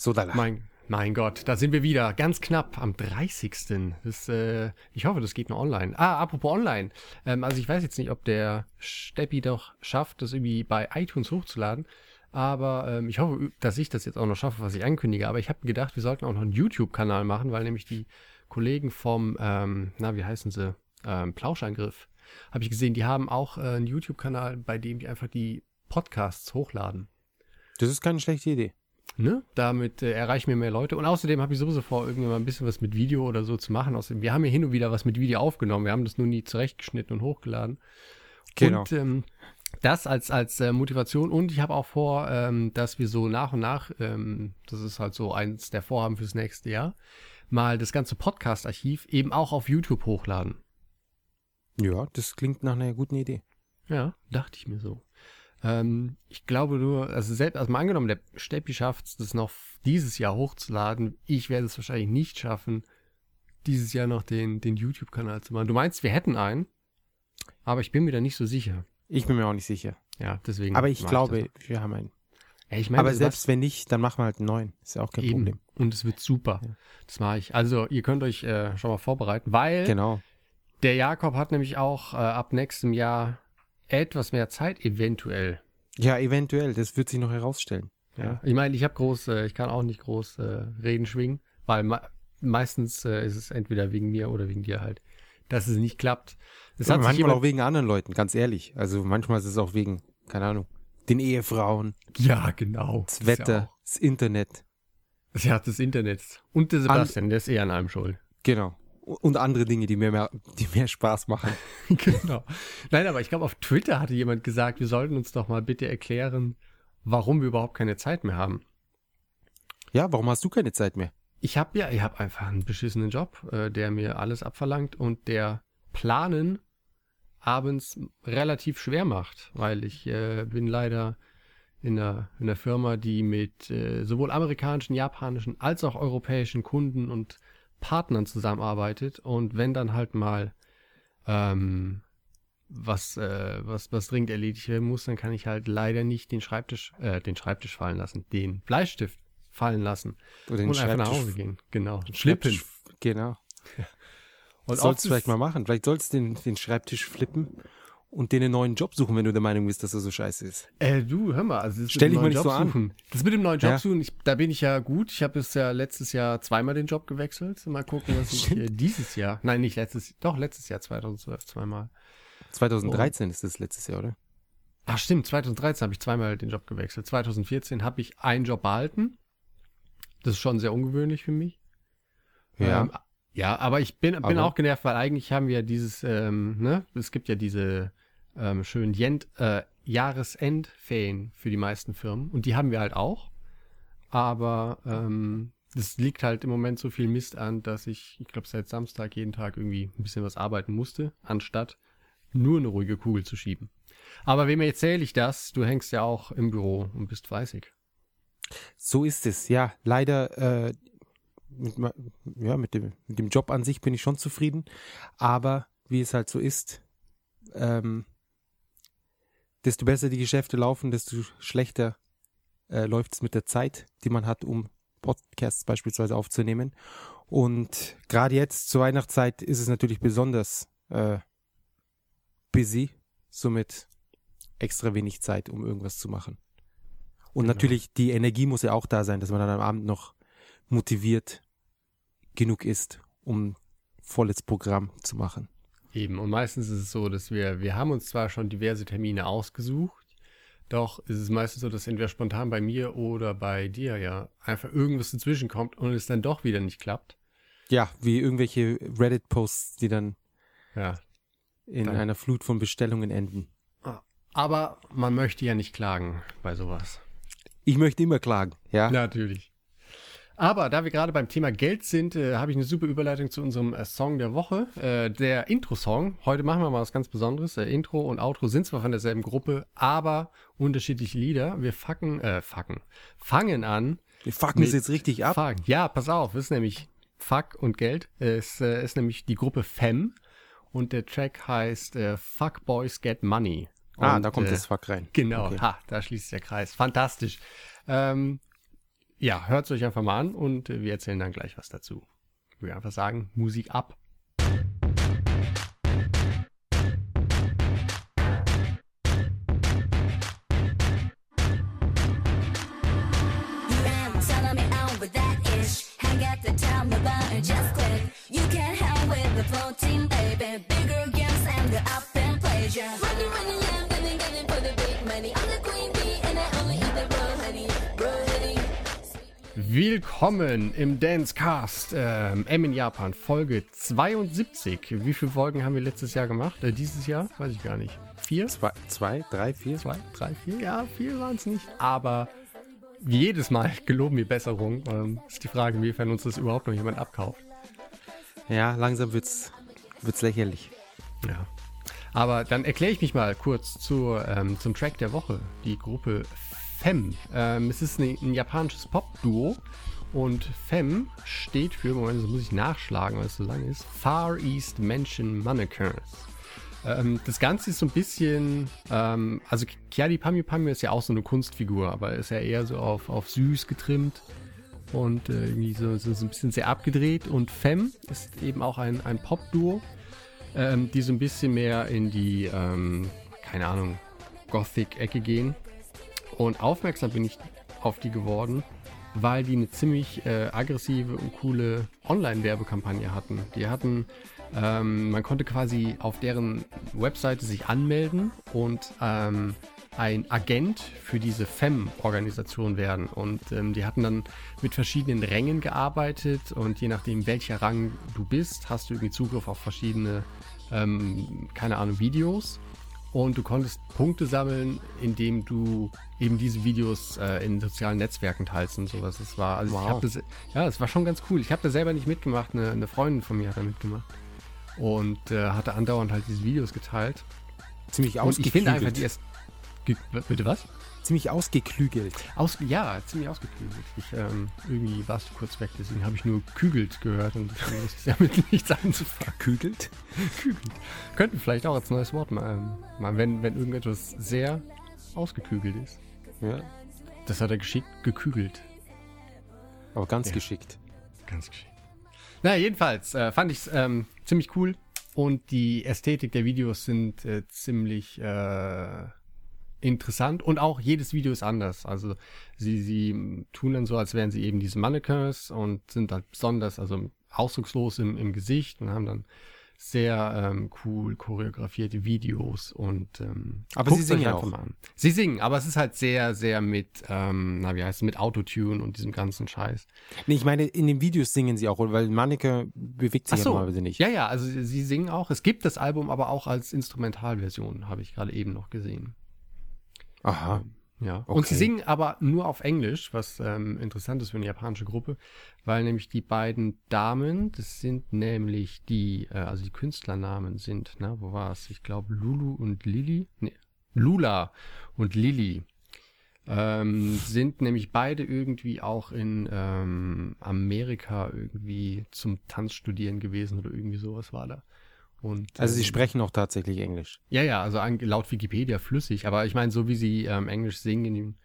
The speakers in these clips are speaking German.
So da. Mein, mein Gott, da sind wir wieder. Ganz knapp am 30. Das, äh, ich hoffe, das geht noch online. Ah, apropos online. Ähm, also ich weiß jetzt nicht, ob der Steppi doch schafft, das irgendwie bei iTunes hochzuladen. Aber ähm, ich hoffe, dass ich das jetzt auch noch schaffe, was ich ankündige. Aber ich habe gedacht, wir sollten auch noch einen YouTube-Kanal machen, weil nämlich die Kollegen vom, ähm, na, wie heißen sie? Ähm, Plauschangriff. Habe ich gesehen, die haben auch äh, einen YouTube-Kanal, bei dem die einfach die Podcasts hochladen. Das ist keine schlechte Idee. Ne? Damit äh, erreichen wir mehr Leute. Und außerdem habe ich sowieso vor, irgendwann mal ein bisschen was mit Video oder so zu machen. Außerdem, wir haben ja hin und wieder was mit Video aufgenommen. Wir haben das nur nie zurechtgeschnitten und hochgeladen. Genau. Und ähm, das als, als äh, Motivation. Und ich habe auch vor, ähm, dass wir so nach und nach, ähm, das ist halt so eins der Vorhaben fürs nächste Jahr, mal das ganze Podcast-Archiv eben auch auf YouTube hochladen. Ja, das klingt nach einer guten Idee. Ja, dachte ich mir so. Ähm, ich glaube nur, also selbst, also mal angenommen, der Steppi schafft es, das noch dieses Jahr hochzuladen. Ich werde es wahrscheinlich nicht schaffen, dieses Jahr noch den, den YouTube-Kanal zu machen. Du meinst, wir hätten einen, aber ich bin mir da nicht so sicher. Ich bin mir auch nicht sicher. Ja, deswegen. Aber ich glaube, das. wir haben einen. Ja, ich meine, Aber selbst wenn nicht, dann machen wir halt einen neuen. Ist ja auch kein eben. Problem. Und es wird super. Ja. Das mache ich. Also, ihr könnt euch äh, schon mal vorbereiten, weil Genau. der Jakob hat nämlich auch äh, ab nächstem Jahr etwas mehr Zeit, eventuell. Ja, eventuell. Das wird sich noch herausstellen. Ja. Ich meine, ich habe groß, äh, ich kann auch nicht groß äh, reden schwingen, weil me meistens äh, ist es entweder wegen mir oder wegen dir halt, dass es nicht klappt. Es Ja, hat manchmal jemand, auch wegen anderen Leuten, ganz ehrlich. Also manchmal ist es auch wegen, keine Ahnung, den Ehefrauen, ja, genau. das ja Wetter, das Internet. Ja, das Internet. Und der Sebastian, der ist eher an allem schuld. Genau. Und andere Dinge, die mir mehr, die mehr Spaß machen. genau. Nein, aber ich glaube, auf Twitter hatte jemand gesagt, wir sollten uns doch mal bitte erklären, warum wir überhaupt keine Zeit mehr haben. Ja, warum hast du keine Zeit mehr? Ich habe ja, ich habe einfach einen beschissenen Job, äh, der mir alles abverlangt und der Planen abends relativ schwer macht, weil ich äh, bin leider in einer, in einer Firma, die mit äh, sowohl amerikanischen, japanischen als auch europäischen Kunden und Partnern zusammenarbeitet und wenn dann halt mal ähm, was, äh, was, was dringend erledigt werden muss, dann kann ich halt leider nicht den Schreibtisch, äh, den Schreibtisch fallen lassen, den Bleistift fallen lassen Oder den und einfach nach Schreibtisch- Hause gehen. Genau. Flippen. Schreibtisch- Genau. Und Das sollst du vielleicht mal machen. Vielleicht sollst du den, den Schreibtisch flippen und dir einen neuen Job suchen, wenn du der Meinung bist, dass er so scheiße ist. Äh, du, hör mal, also das Stell dich mal nicht so an. suchen. Das mit dem neuen Job Ja. suchen, ich, da bin ich ja gut. Ich habe es ja letztes Jahr zweimal den Job gewechselt. Mal gucken, was ich äh, dieses Jahr, nein, nicht letztes, doch letztes Jahr 2012 zweimal. 2013 ist das letztes Jahr, oder? Ach stimmt, 2013 habe ich zweimal den Job gewechselt. 2014 habe ich einen Job behalten. Das ist schon sehr ungewöhnlich für mich. Ja. Ähm, ja, aber ich bin, bin Aber- auch genervt, weil eigentlich haben wir dieses, ähm, ne, es gibt ja diese ähm, schönen Jent, äh, Jahresendferien für die meisten Firmen und die haben wir halt auch. Aber ähm, das liegt halt im Moment so viel Mist an, dass ich, ich glaube, seit Samstag jeden Tag irgendwie ein bisschen was arbeiten musste, anstatt nur eine ruhige Kugel zu schieben. Aber wem erzähle ich das? Du hängst ja auch im Büro und bist fleißig. So ist es, ja. Leider, äh, mit, ja, mit dem, mit dem Job an sich bin ich schon zufrieden. Aber wie es halt so ist, ähm, desto besser die Geschäfte laufen, desto schlechter äh, läuft es mit der Zeit, die man hat, um Podcasts beispielsweise aufzunehmen. Und gerade jetzt zur Weihnachtszeit ist es natürlich besonders äh, busy, somit extra wenig Zeit, um irgendwas zu machen. Und Genau. natürlich, die Energie muss ja auch da sein, dass man dann am Abend noch motiviert genug ist, um volles Programm zu machen. Eben, und meistens ist es so, dass wir, wir haben uns zwar schon diverse Termine ausgesucht, doch ist es meistens so, dass entweder spontan bei mir oder bei dir ja einfach irgendwas dazwischen kommt und es dann doch wieder nicht klappt. Ja, wie irgendwelche Reddit-Posts, die dann Ja. in Dann- einer Flut von Bestellungen enden. Aber man möchte ja nicht klagen bei sowas. Ich möchte immer klagen, ja. Natürlich. Aber da wir gerade beim Thema Geld sind, äh, habe ich eine super Überleitung zu unserem äh, Song der Woche. Äh, der Intro-Song. Heute machen wir mal was ganz Besonderes. Äh, Intro und Outro sind zwar von derselben Gruppe, aber unterschiedliche Lieder. Wir fucken, äh, fucken, fangen an. Wir fucken es jetzt richtig ab. Fuck. Ja, pass auf, es ist nämlich Fuck und Geld. Es äh, ist nämlich die Gruppe Fem und der Track heißt äh, Fuck Boys Get Money. Ah, Und, da kommt äh, das Fuck rein. Genau, Okay. ha, da schließt der Kreis. Fantastisch. Ähm, ja, hört es euch einfach mal an und wir erzählen dann gleich was dazu. Ich würde einfach sagen, Musik ab. Floating baby. Bigger games and the up and plays, Willkommen im Dancecast ähm, M in Japan, Folge 72. Wie viele Folgen haben wir letztes Jahr gemacht? Äh, dieses Jahr? Weiß ich gar nicht. Vier? Zwei, zwei drei, vier? Zwei, drei, vier? Ja, vier waren es nicht. Aber wie jedes Mal geloben wir Besserung. Ähm, ist die Frage, inwiefern uns das überhaupt noch jemand abkauft. Ja, langsam wird's, wird's lächerlich. Ja. Aber dann erkläre ich mich mal kurz zu, ähm, zum Track der Woche. Die Gruppe Fem. Ähm, es ist ein, ein japanisches Pop-Duo. Und Fem steht für, Moment, das muss ich nachschlagen, weil es so lang ist, Far East Mansion Mannequins. Ähm, das Ganze ist so ein bisschen, ähm, also Kiadi Pamyu Pamyu ist ja auch so eine Kunstfigur, aber ist ja eher so auf, auf süß getrimmt und äh, irgendwie so, so, so ein bisschen sehr abgedreht. Und Fem ist eben auch ein, ein Pop-Duo, ähm, die so ein bisschen mehr in die, ähm, keine Ahnung, Gothic-Ecke gehen. Und aufmerksam bin ich auf die geworden, weil die eine ziemlich äh, aggressive und coole Online-Werbekampagne hatten. Die hatten, ähm, man konnte quasi auf deren Webseite sich anmelden und ähm, ein Agent für diese FEM-Organisation werden. Und ähm, die hatten dann mit verschiedenen Rängen gearbeitet und je nachdem, welcher Rang du bist, hast du irgendwie Zugriff auf verschiedene, ähm, keine Ahnung, Videos. Und du konntest Punkte sammeln, indem du eben diese Videos äh, in sozialen Netzwerken teilst und sowas. Das war, also ich Wow. hab das, ja, das war schon ganz cool. Ich habe da selber nicht mitgemacht, eine, eine Freundin von mir hat da mitgemacht. Und äh, hatte andauernd halt diese Videos geteilt. Ziemlich Und ich finde einfach, ausgeklügelt. die. Ge bitte was? Ziemlich ausgeklügelt. Aus, ja, ziemlich ausgeklügelt. Ich, ähm, irgendwie warst du kurz weg, deswegen habe ich nur kügelt gehört und deswegen wusste ich damit nichts anzufangen. Gekügelt? Kügelt. Könnten vielleicht auch als neues Wort mal, ähm, mal wenn, wenn irgendetwas sehr ausgekügelt ist. Ja, Das hat er geschickt gekügelt. aber ganz Ja. geschickt. Ganz geschickt. Na, jedenfalls äh, fand ich es ähm, ziemlich cool und die Ästhetik der Videos sind äh, ziemlich äh, interessant und auch jedes Video ist anders. Also sie, sie tun dann so, als wären sie eben diese Mannequins und sind dann besonders, also ausdruckslos im, im Gesicht und haben dann sehr ähm, cool choreografierte Videos und ähm, Aber sie singen einfach auch. mal an. Sie singen, aber es ist halt sehr, sehr mit, ähm, na wie heißt es, mit Autotune und diesem ganzen Scheiß. Nee, ich meine, in den Videos singen sie auch, weil Manneke bewegt sich Ach so. ja normalerweise nicht. Ja, ja, also sie sie singen auch. Es gibt das Album aber auch als Instrumentalversion, habe ich gerade eben noch gesehen. Aha. Ja. Okay. Und sie singen aber nur auf Englisch, was ähm, interessant ist für eine japanische Gruppe, weil nämlich die beiden Damen, das sind nämlich die, äh, also die Künstlernamen sind, na, wo war es? Ich glaube Lulu und Lili. Nee, Lula und Lili. Ähm, sind nämlich beide irgendwie auch in ähm, Amerika irgendwie zum Tanzstudieren gewesen oder irgendwie sowas war da. Und, Also sie ähm, sprechen auch tatsächlich Englisch. ja, ja, also an, laut Wikipedia flüssig, aber ich meine, so wie sie ähm, Englisch singen,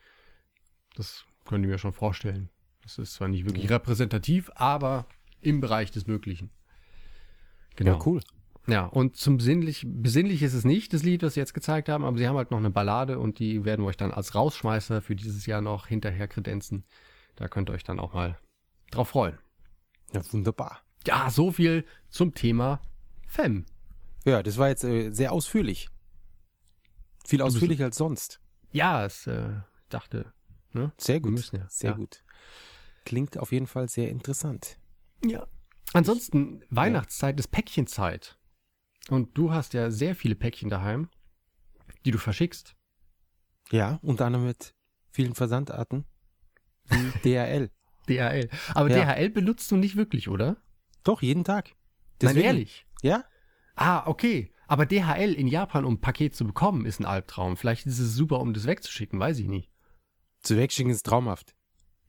das können ich mir schon vorstellen. Das ist zwar nicht wirklich repräsentativ, aber im Bereich des Möglichen. Genau. Ja, cool. Ja, und zum sinnlich, besinnlich ist es nicht, das Lied, was sie jetzt gezeigt haben, aber sie haben halt noch eine Ballade und die werden wir euch dann als Rausschmeißer für dieses Jahr noch hinterher kredenzen. Da könnt ihr euch dann auch mal drauf freuen. Ja, wunderbar. Ja, so viel zum Thema Femme. Ja, das war jetzt äh, sehr ausführlich. Viel ausführlicher als sonst. Ja, es äh, dachte, ne? Sehr gut. ja. Sehr ja. gut. Klingt auf jeden Fall sehr interessant. Ja. Ansonsten, Weihnachtszeit ist Päckchenzeit. Und du hast ja sehr viele Päckchen daheim, die du verschickst. Ja, unter anderem mit vielen Versandarten wie DHL. DHL. Aber Ja. DHL benutzt du nicht wirklich, oder? Doch, jeden Tag. Nein, Deswegen- ehrlich. Ja? Ah, okay. Aber DHL in Japan, um ein Paket zu bekommen, ist ein Albtraum. Vielleicht ist es super, um das wegzuschicken, weiß ich nicht. Zu wegschicken ist traumhaft.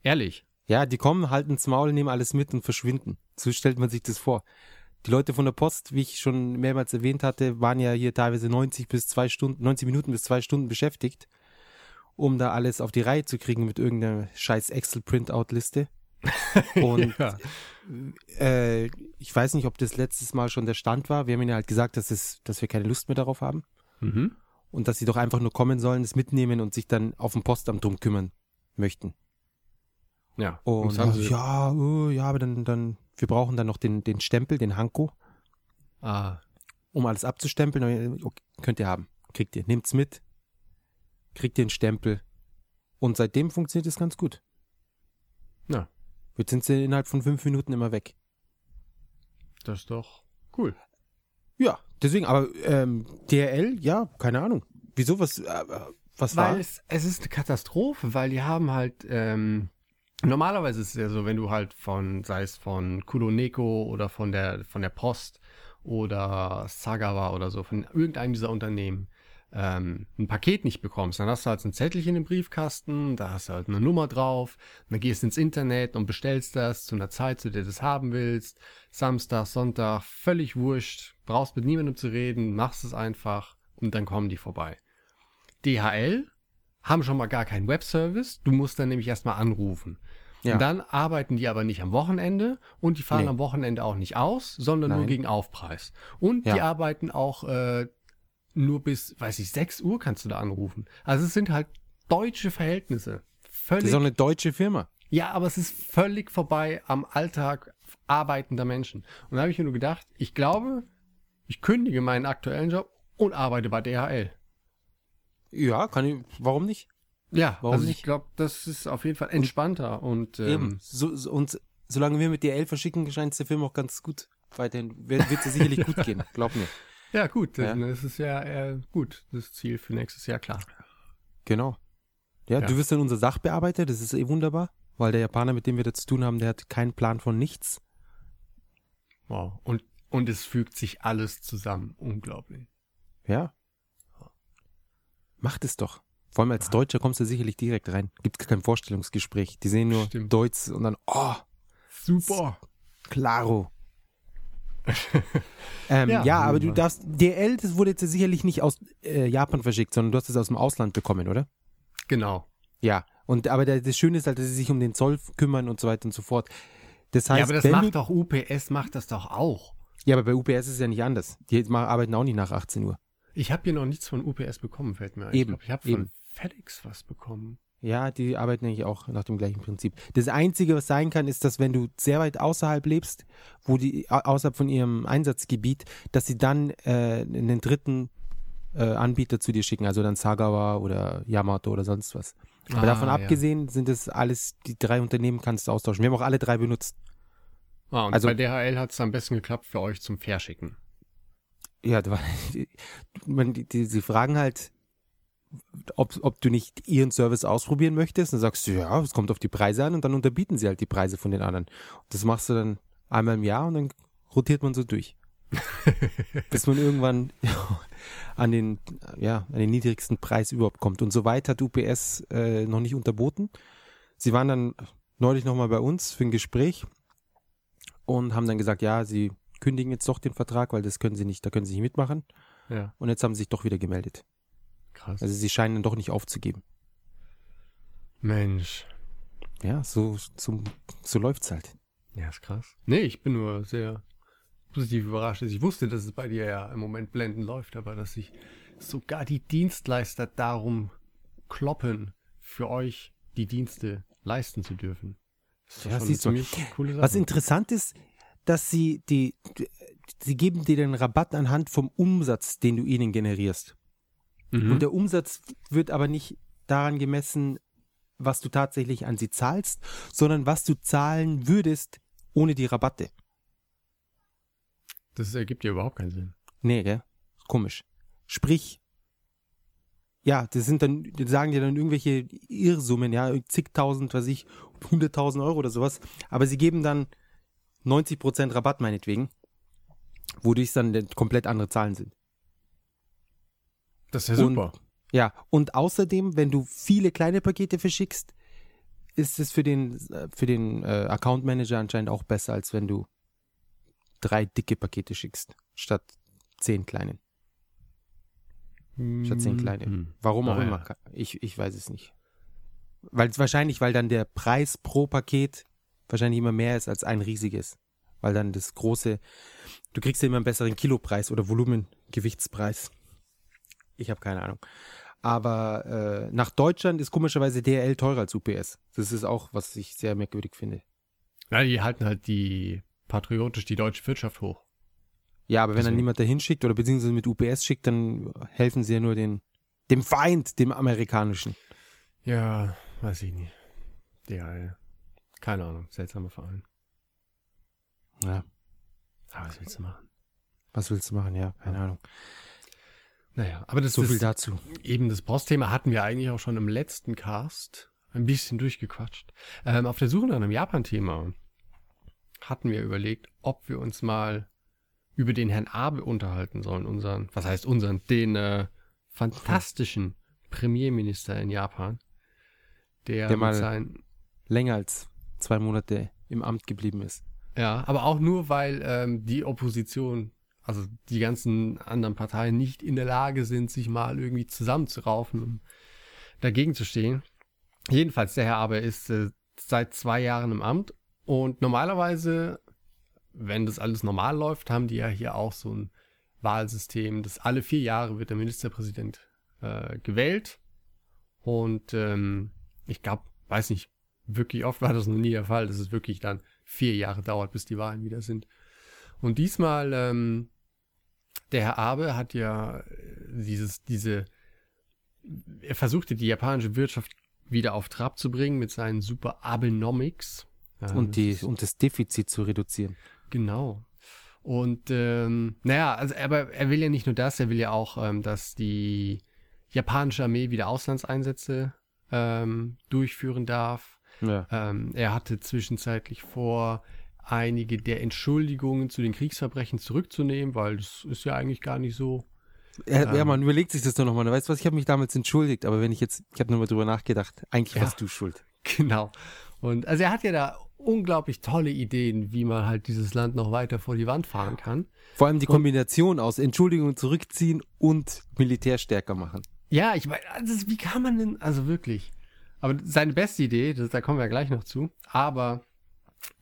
Ehrlich. Ja, die kommen, halten ins Maul, nehmen alles mit und verschwinden. So stellt man sich das vor. Die Leute von der Post, wie ich schon mehrmals erwähnt hatte, waren ja hier teilweise 90 bis zwei Stunden, 90 Minuten bis zwei Stunden beschäftigt. um da alles auf die Reihe zu kriegen mit irgendeiner scheiß Excel-Printout-Liste. Und Ja. äh, ich weiß nicht, ob das letztes Mal schon der Stand war. Wir haben ihnen halt gesagt, dass, es, dass wir keine Lust mehr darauf haben Mhm. und dass sie doch einfach nur kommen sollen, es mitnehmen und sich dann auf dem Postamt drum kümmern möchten. Ja. Und haben sie, ja, oh, ja, aber dann, dann, wir brauchen dann noch den, den Stempel, den Hanko, Ah, um alles abzustempeln. Und, Okay, könnt ihr haben. Kriegt ihr. Nehmt's mit. Kriegt ihr einen Stempel. Und seitdem funktioniert es ganz gut. Ja. Jetzt sind sie innerhalb von fünf Minuten immer weg. das ist doch cool. Ja, deswegen, aber ähm, DRL, ja, keine Ahnung. Wieso, was, äh, was war? Weil es, es ist eine Katastrophe, weil die haben halt, ähm, normalerweise ist es ja so, wenn du halt von, sei es von Kuloneko oder von der, von der Post oder Sagawa oder so, von irgendeinem dieser Unternehmen, ähm, ein Paket nicht bekommst, dann hast du halt so ein Zettelchen im Briefkasten, da hast du halt eine Nummer drauf, dann gehst du ins Internet und bestellst das zu einer Zeit, zu der du das haben willst, Samstag, Sonntag, völlig wurscht, brauchst mit niemandem zu reden, machst es einfach und dann kommen die vorbei. DHL haben schon mal gar keinen Webservice. Du musst dann nämlich erstmal anrufen. Ja. Und dann arbeiten die aber nicht am Wochenende und die fahren Nee. am Wochenende auch nicht aus, sondern nur Nein. gegen Aufpreis. Und die Ja. arbeiten auch äh, nur bis, weiß ich, 6 Uhr kannst du da anrufen. Also es sind halt deutsche Verhältnisse. Das Völlig, ist auch eine deutsche Firma. ja, aber es ist völlig vorbei am Alltag arbeitender Menschen. Und da habe ich mir nur gedacht, ich glaube, ich kündige meinen aktuellen Job und arbeite bei DHL. Ja, kann ich, warum nicht? Ja, Warum also ich glaube, das ist auf jeden Fall entspannter und ähm, Eben. So, so, und solange wir mit DRL verschicken, scheint es der Film auch ganz gut weiterhin, wird es sicherlich gut gehen, glaub mir. ja gut, Ja. dann ist ja äh, gut, das Ziel für nächstes Jahr klar. Genau. Ja, Ja. du wirst dann unser Sachbearbeiter, das ist eh wunderbar, weil der Japaner, mit dem wir da zu tun haben, der hat keinen Plan von nichts. Wow. Und und es fügt sich alles zusammen, unglaublich. Ja. Macht es doch. Vor allem als Deutscher kommst du sicherlich direkt rein. Gibt kein Vorstellungsgespräch. Die sehen nur Stimmt. Deutsch und dann, oh, Super. claro. ähm, ja, Ja, aber du darfst, DL, das wurde jetzt sicherlich nicht aus äh, Japan verschickt, sondern du hast es aus dem Ausland bekommen, oder? Genau. Ja. Und aber der, das Schöne ist halt, dass sie sich um den Zoll kümmern und so weiter und so fort. Das heißt, ja, aber das macht doch UPS macht das doch auch. ja, aber bei UPS ist es ja nicht anders. Die arbeiten auch nicht nach 18 Uhr. Ich habe hier noch nichts von UPS bekommen, fällt mir ein. Eben, Ich glaube, ich habe von eben. FedEx was bekommen. Ja, die arbeiten eigentlich auch nach dem gleichen Prinzip. Das Einzige, was sein kann, ist, dass wenn du sehr weit außerhalb lebst, wo die au- außerhalb von ihrem Einsatzgebiet, dass sie dann äh, einen dritten äh, Anbieter zu dir schicken, also dann Sagawa oder Yamato oder sonst was. Aber Ah, davon ja. abgesehen sind es alles, die drei Unternehmen kannst du austauschen. Wir haben auch alle drei benutzt. Ah, und Also- bei DHL hat es am besten geklappt für euch zum Verschicken. Ja, man, die, die, sie fragen halt, ob, ob du nicht ihren Service ausprobieren möchtest. Dann sagst du, ja, es kommt auf die Preise an und dann unterbieten sie halt die Preise von den anderen. Das machst du dann einmal im Jahr und dann rotiert man so durch. Bis man irgendwann an den, ja, an den niedrigsten Preis überhaupt kommt. Und so weit hat UPS äh, noch nicht unterboten. Sie waren dann neulich nochmal bei uns für ein Gespräch und haben dann gesagt, ja, sie kündigen jetzt doch den Vertrag, weil das können sie nicht, da können sie nicht mitmachen. Ja, Und jetzt haben sie sich doch wieder gemeldet. Krass. Also sie scheinen doch nicht aufzugeben. Mensch. Ja, so, so, so läuft's halt. Ja, ist krass. Nee, ich bin nur sehr positiv überrascht. Also Ich wusste, dass es bei dir ja im Moment blendend läuft, aber dass sich sogar die Dienstleister darum kloppen, für euch die Dienste leisten zu dürfen. Das ist Ja, schon siehst du. eine ziemlich coole Sache. Was interessant ist, dass sie die, die- sie geben dir den Rabatt anhand vom Umsatz, den du ihnen generierst. Mhm. Und der Umsatz wird aber nicht daran gemessen, was du tatsächlich an sie zahlst, sondern was du zahlen würdest ohne die Rabatte. das ergibt ja überhaupt keinen Sinn. Nee, gell? Komisch. Sprich, ja, das sind dann, die sagen dir dann irgendwelche Irrsummen, ja, zigtausend, was weiß ich, hunderttausend Euro oder sowas, aber sie geben dann 90% Rabatt meinetwegen, wodurch es dann komplett andere Zahlen sind. Das ist ja Und- super. Ja, und außerdem, wenn du viele kleine Pakete verschickst, ist es für den, für den äh, Account Manager anscheinend auch besser, als wenn du drei dicke Pakete schickst, statt zehn kleinen. statt 10 kleine. Hm. Warum auch Ah, immer. ja. Ich, ich weiß es nicht. Weil wahrscheinlich, weil dann der Preis pro Paket wahrscheinlich immer mehr ist als ein riesiges. Weil dann das große, du kriegst ja immer einen besseren Kilopreis oder Volumengewichtspreis. Ich habe keine Ahnung. Aber äh, nach Deutschland ist komischerweise DRL teurer als UPS. Das ist auch, was ich sehr merkwürdig finde. Ja, die halten halt die patriotisch die deutsche Wirtschaft hoch. Ja, aber wenn dann Deswegen. niemand dahin schickt oder beziehungsweise mit UPS schickt, dann helfen sie ja nur den, dem Feind, dem amerikanischen. Ja, weiß ich nicht. DHL. Keine Ahnung, seltsamer Verein. Ja. Aber was willst du machen? Was willst du machen? Ja, keine Ahnung. Naja, aber das So ist viel dazu. eben das Postthema hatten wir eigentlich auch schon im letzten Cast ein bisschen durchgequatscht. Ähm, auf der Suche nach einem Japan-Thema hatten wir überlegt, ob wir uns mal über den Herrn Abe unterhalten sollen, unseren, was heißt unseren, den äh, fantastischen Premierminister in Japan, der, Der mal- seinen Länger als zwei Monate im Amt geblieben ist. Ja, aber auch nur, weil ähm, die Opposition, also die ganzen anderen Parteien nicht in der Lage sind, sich mal irgendwie zusammenzuraufen, um dagegen zu stehen. Jedenfalls, der Herr Aber ist äh, seit zwei Jahren im Amt und normalerweise, wenn das alles normal läuft, haben die ja hier auch so ein Wahlsystem, dass alle vier Jahre wird der Ministerpräsident äh, gewählt und ähm, ich glaube, weiß nicht, wirklich oft war das noch nie der Fall, dass es wirklich dann vier Jahre dauert, bis die Wahlen wieder sind. Und diesmal, ähm, der Herr Abe hat ja äh, dieses, diese, er versuchte die japanische Wirtschaft wieder auf Trab zu bringen mit seinen super Abenomics. Ja, und, das die, und das Defizit zu reduzieren. Genau. Und ähm, naja, also aber er will ja nicht nur das, er will ja auch, ähm, dass die japanische Armee wieder Auslandseinsätze ähm, durchführen darf. Ja. Ähm, er hatte zwischenzeitlich vor, einige der Entschuldigungen zu den Kriegsverbrechen zurückzunehmen, weil das ist ja eigentlich gar nicht so. Ja, ja, Ähm. man überlegt sich das doch nochmal. Weißt du was, ich habe mich damals entschuldigt, aber wenn ich jetzt, ich habe nochmal drüber nachgedacht, eigentlich Ja. warst du schuld. Genau. Und also er hat ja da unglaublich tolle Ideen, wie man halt dieses Land noch weiter vor die Wand fahren kann. Vor allem die Kombination aus Entschuldigung zurückziehen und Militär stärker machen. Ja, ich meine, also wie kann man denn, also wirklich. Aber seine beste Idee, das, da kommen wir ja gleich noch zu, aber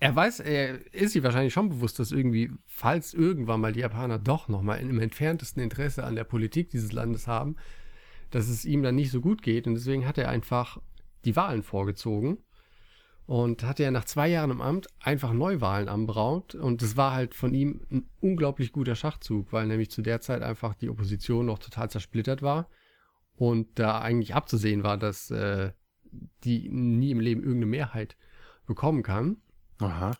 er weiß, er ist sich wahrscheinlich schon bewusst, dass irgendwie, falls irgendwann mal die Japaner doch nochmal im entferntesten Interesse an der Politik dieses Landes haben, dass es ihm dann nicht so gut geht und deswegen hat er einfach die Wahlen vorgezogen und hatte ja nach zwei Jahren im Amt einfach Neuwahlen anberaumt und das war halt von ihm ein unglaublich guter Schachzug, weil nämlich zu der Zeit einfach die Opposition noch total zersplittert war und da eigentlich abzusehen war, dass äh, die nie im Leben irgendeine Mehrheit bekommen kann. Aha.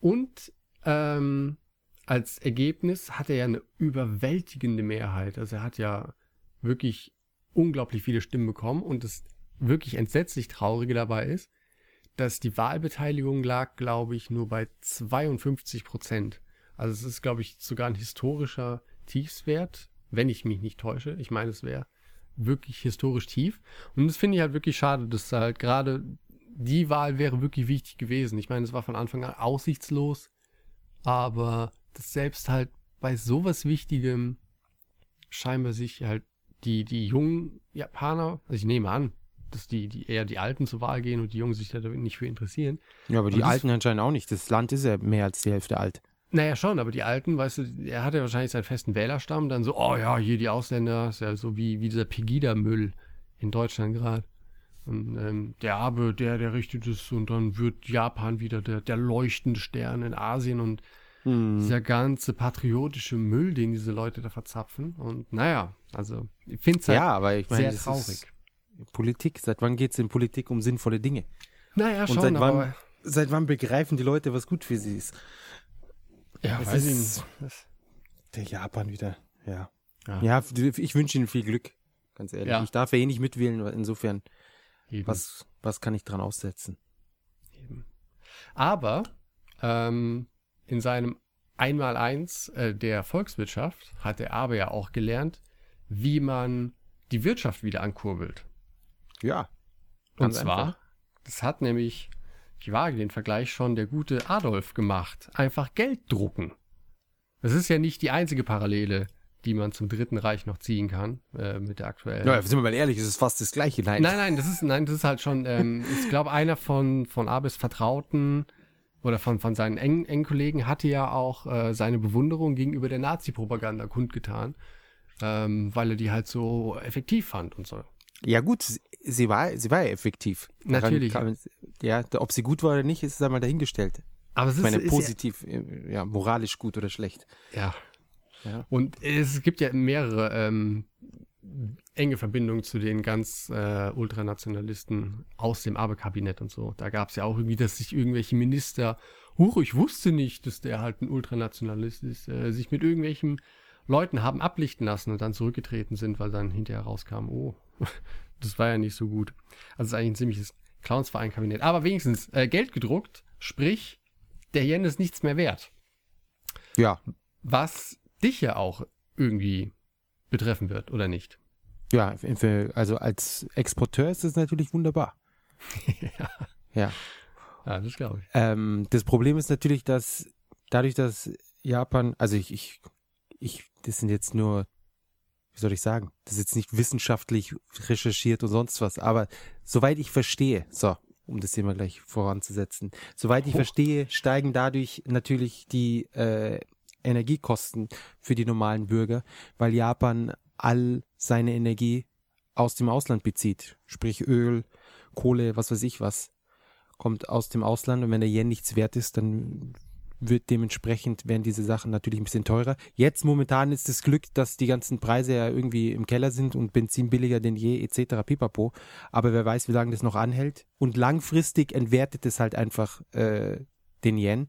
Und ähm, als Ergebnis hat er ja eine überwältigende Mehrheit. Also er hat ja wirklich unglaublich viele Stimmen bekommen. Und das wirklich entsetzlich Traurige dabei ist, dass die Wahlbeteiligung lag, glaube ich, nur bei 52 Prozent. Also es ist, glaube ich, sogar ein historischer Tiefswert, wenn ich mich nicht täusche. Ich meine, es wäre wirklich historisch tief. Und das finde ich halt wirklich schade, dass halt gerade die Wahl wäre wirklich wichtig gewesen. Ich meine, es war von Anfang an aussichtslos, aber dass selbst halt bei sowas Wichtigem scheinbar sich halt die, die jungen Japaner, also ich nehme an, dass die, die eher die Alten zur Wahl gehen und die Jungen sich da nicht für interessieren. Ja, aber Und die Alten anscheinend auch nicht. Das Land ist ja mehr als die Hälfte alt. Naja, schon, aber die Alten, weißt du, er hatte wahrscheinlich seinen festen Wählerstamm, dann so, oh ja, hier die Ausländer, ist ja so wie, wie dieser Pegida-Müll in Deutschland gerade. Und ähm, der Abe, der, der richtet es und dann wird Japan wieder der, der leuchtende Stern in Asien und Hm. dieser ganze patriotische Müll, den diese Leute da verzapfen. Und naja, also ich finde es halt Ja, aber ich meine, sehr das traurig. Politik. Seit wann geht es in Politik um sinnvolle Dinge? naja, Und schon, seit wann, aber seit wann begreifen die Leute, was gut für sie ist? ja, es weiß ich nicht. Das- Der Japan wieder, ja. Ja. Ja, ich wünsche ihnen viel Glück, ganz ehrlich. Ja. Ich darf ja eh nicht mitwählen, insofern, Eben. was, was kann ich dran aussetzen? Eben. Aber ähm, in seinem Einmaleins äh, der Volkswirtschaft hat der Aber ja auch gelernt, wie man die Wirtschaft wieder ankurbelt. Ja. Und zwar, einfach. das hat nämlich, ich wage den Vergleich schon, der gute Adolf gemacht. Einfach Geld drucken. Das ist ja nicht die einzige Parallele die man zum Dritten Reich noch ziehen kann, äh, mit der aktuellen. Ja, sind wir mal ehrlich, es ist fast das Gleiche. Nein. Nein, nein, das ist, nein, das ist halt schon, ähm, ich glaube, einer von, von Abes Vertrauten oder von, von seinen engen, engen Kollegen hatte ja auch äh, seine Bewunderung gegenüber der Nazi-Propaganda kundgetan, ähm, weil er die halt so effektiv fand und so. Ja gut, sie- war, sie war ja effektiv. Daran Natürlich. Man- ja, ob sie gut war oder nicht, ist einmal dahingestellt. Aber es Ich ist, meine, ist positiv, äh, ja, moralisch gut oder schlecht. ja, ja. Und es gibt ja mehrere ähm, enge Verbindungen zu den ganz äh, Ultranationalisten aus dem Abe-Kabinett und so. Da gab es ja auch irgendwie, dass sich irgendwelche Minister, huch, ich wusste nicht, dass der halt ein Ultranationalist ist, äh, sich mit irgendwelchen Leuten haben ablichten lassen und dann zurückgetreten sind, weil dann hinterher rauskam, oh, das war ja nicht so gut. Also es ist eigentlich ein ziemliches Clownsverein-Kabinett. Aber wenigstens äh, Geld gedruckt, sprich, der Yen ist nichts mehr wert. Ja, Was dich ja auch irgendwie betreffen wird, oder nicht? ja, für, also als Exporteur ist es natürlich wunderbar. ja. Ja. ja, das glaube ich. Ähm, das Problem ist natürlich, dass dadurch, dass Japan, also ich, ich, ich, das sind jetzt nur, wie soll ich sagen, das ist jetzt nicht wissenschaftlich recherchiert und sonst was, aber soweit ich verstehe, so, um das Thema gleich voranzusetzen, soweit ich Hoch. verstehe, steigen dadurch natürlich die äh, Energiekosten für die normalen Bürger, weil Japan all seine Energie aus dem Ausland bezieht, sprich Öl, Kohle, was weiß ich was kommt aus dem Ausland und wenn der Yen nichts wert ist, dann wird dementsprechend werden diese Sachen natürlich ein bisschen teurer. Jetzt momentan ist das Glück, dass die ganzen Preise ja irgendwie im Keller sind und Benzin billiger denn je etc. pipapo. Aber wer weiß, wie lange das noch anhält. Und langfristig entwertet es halt einfach äh, den Yen.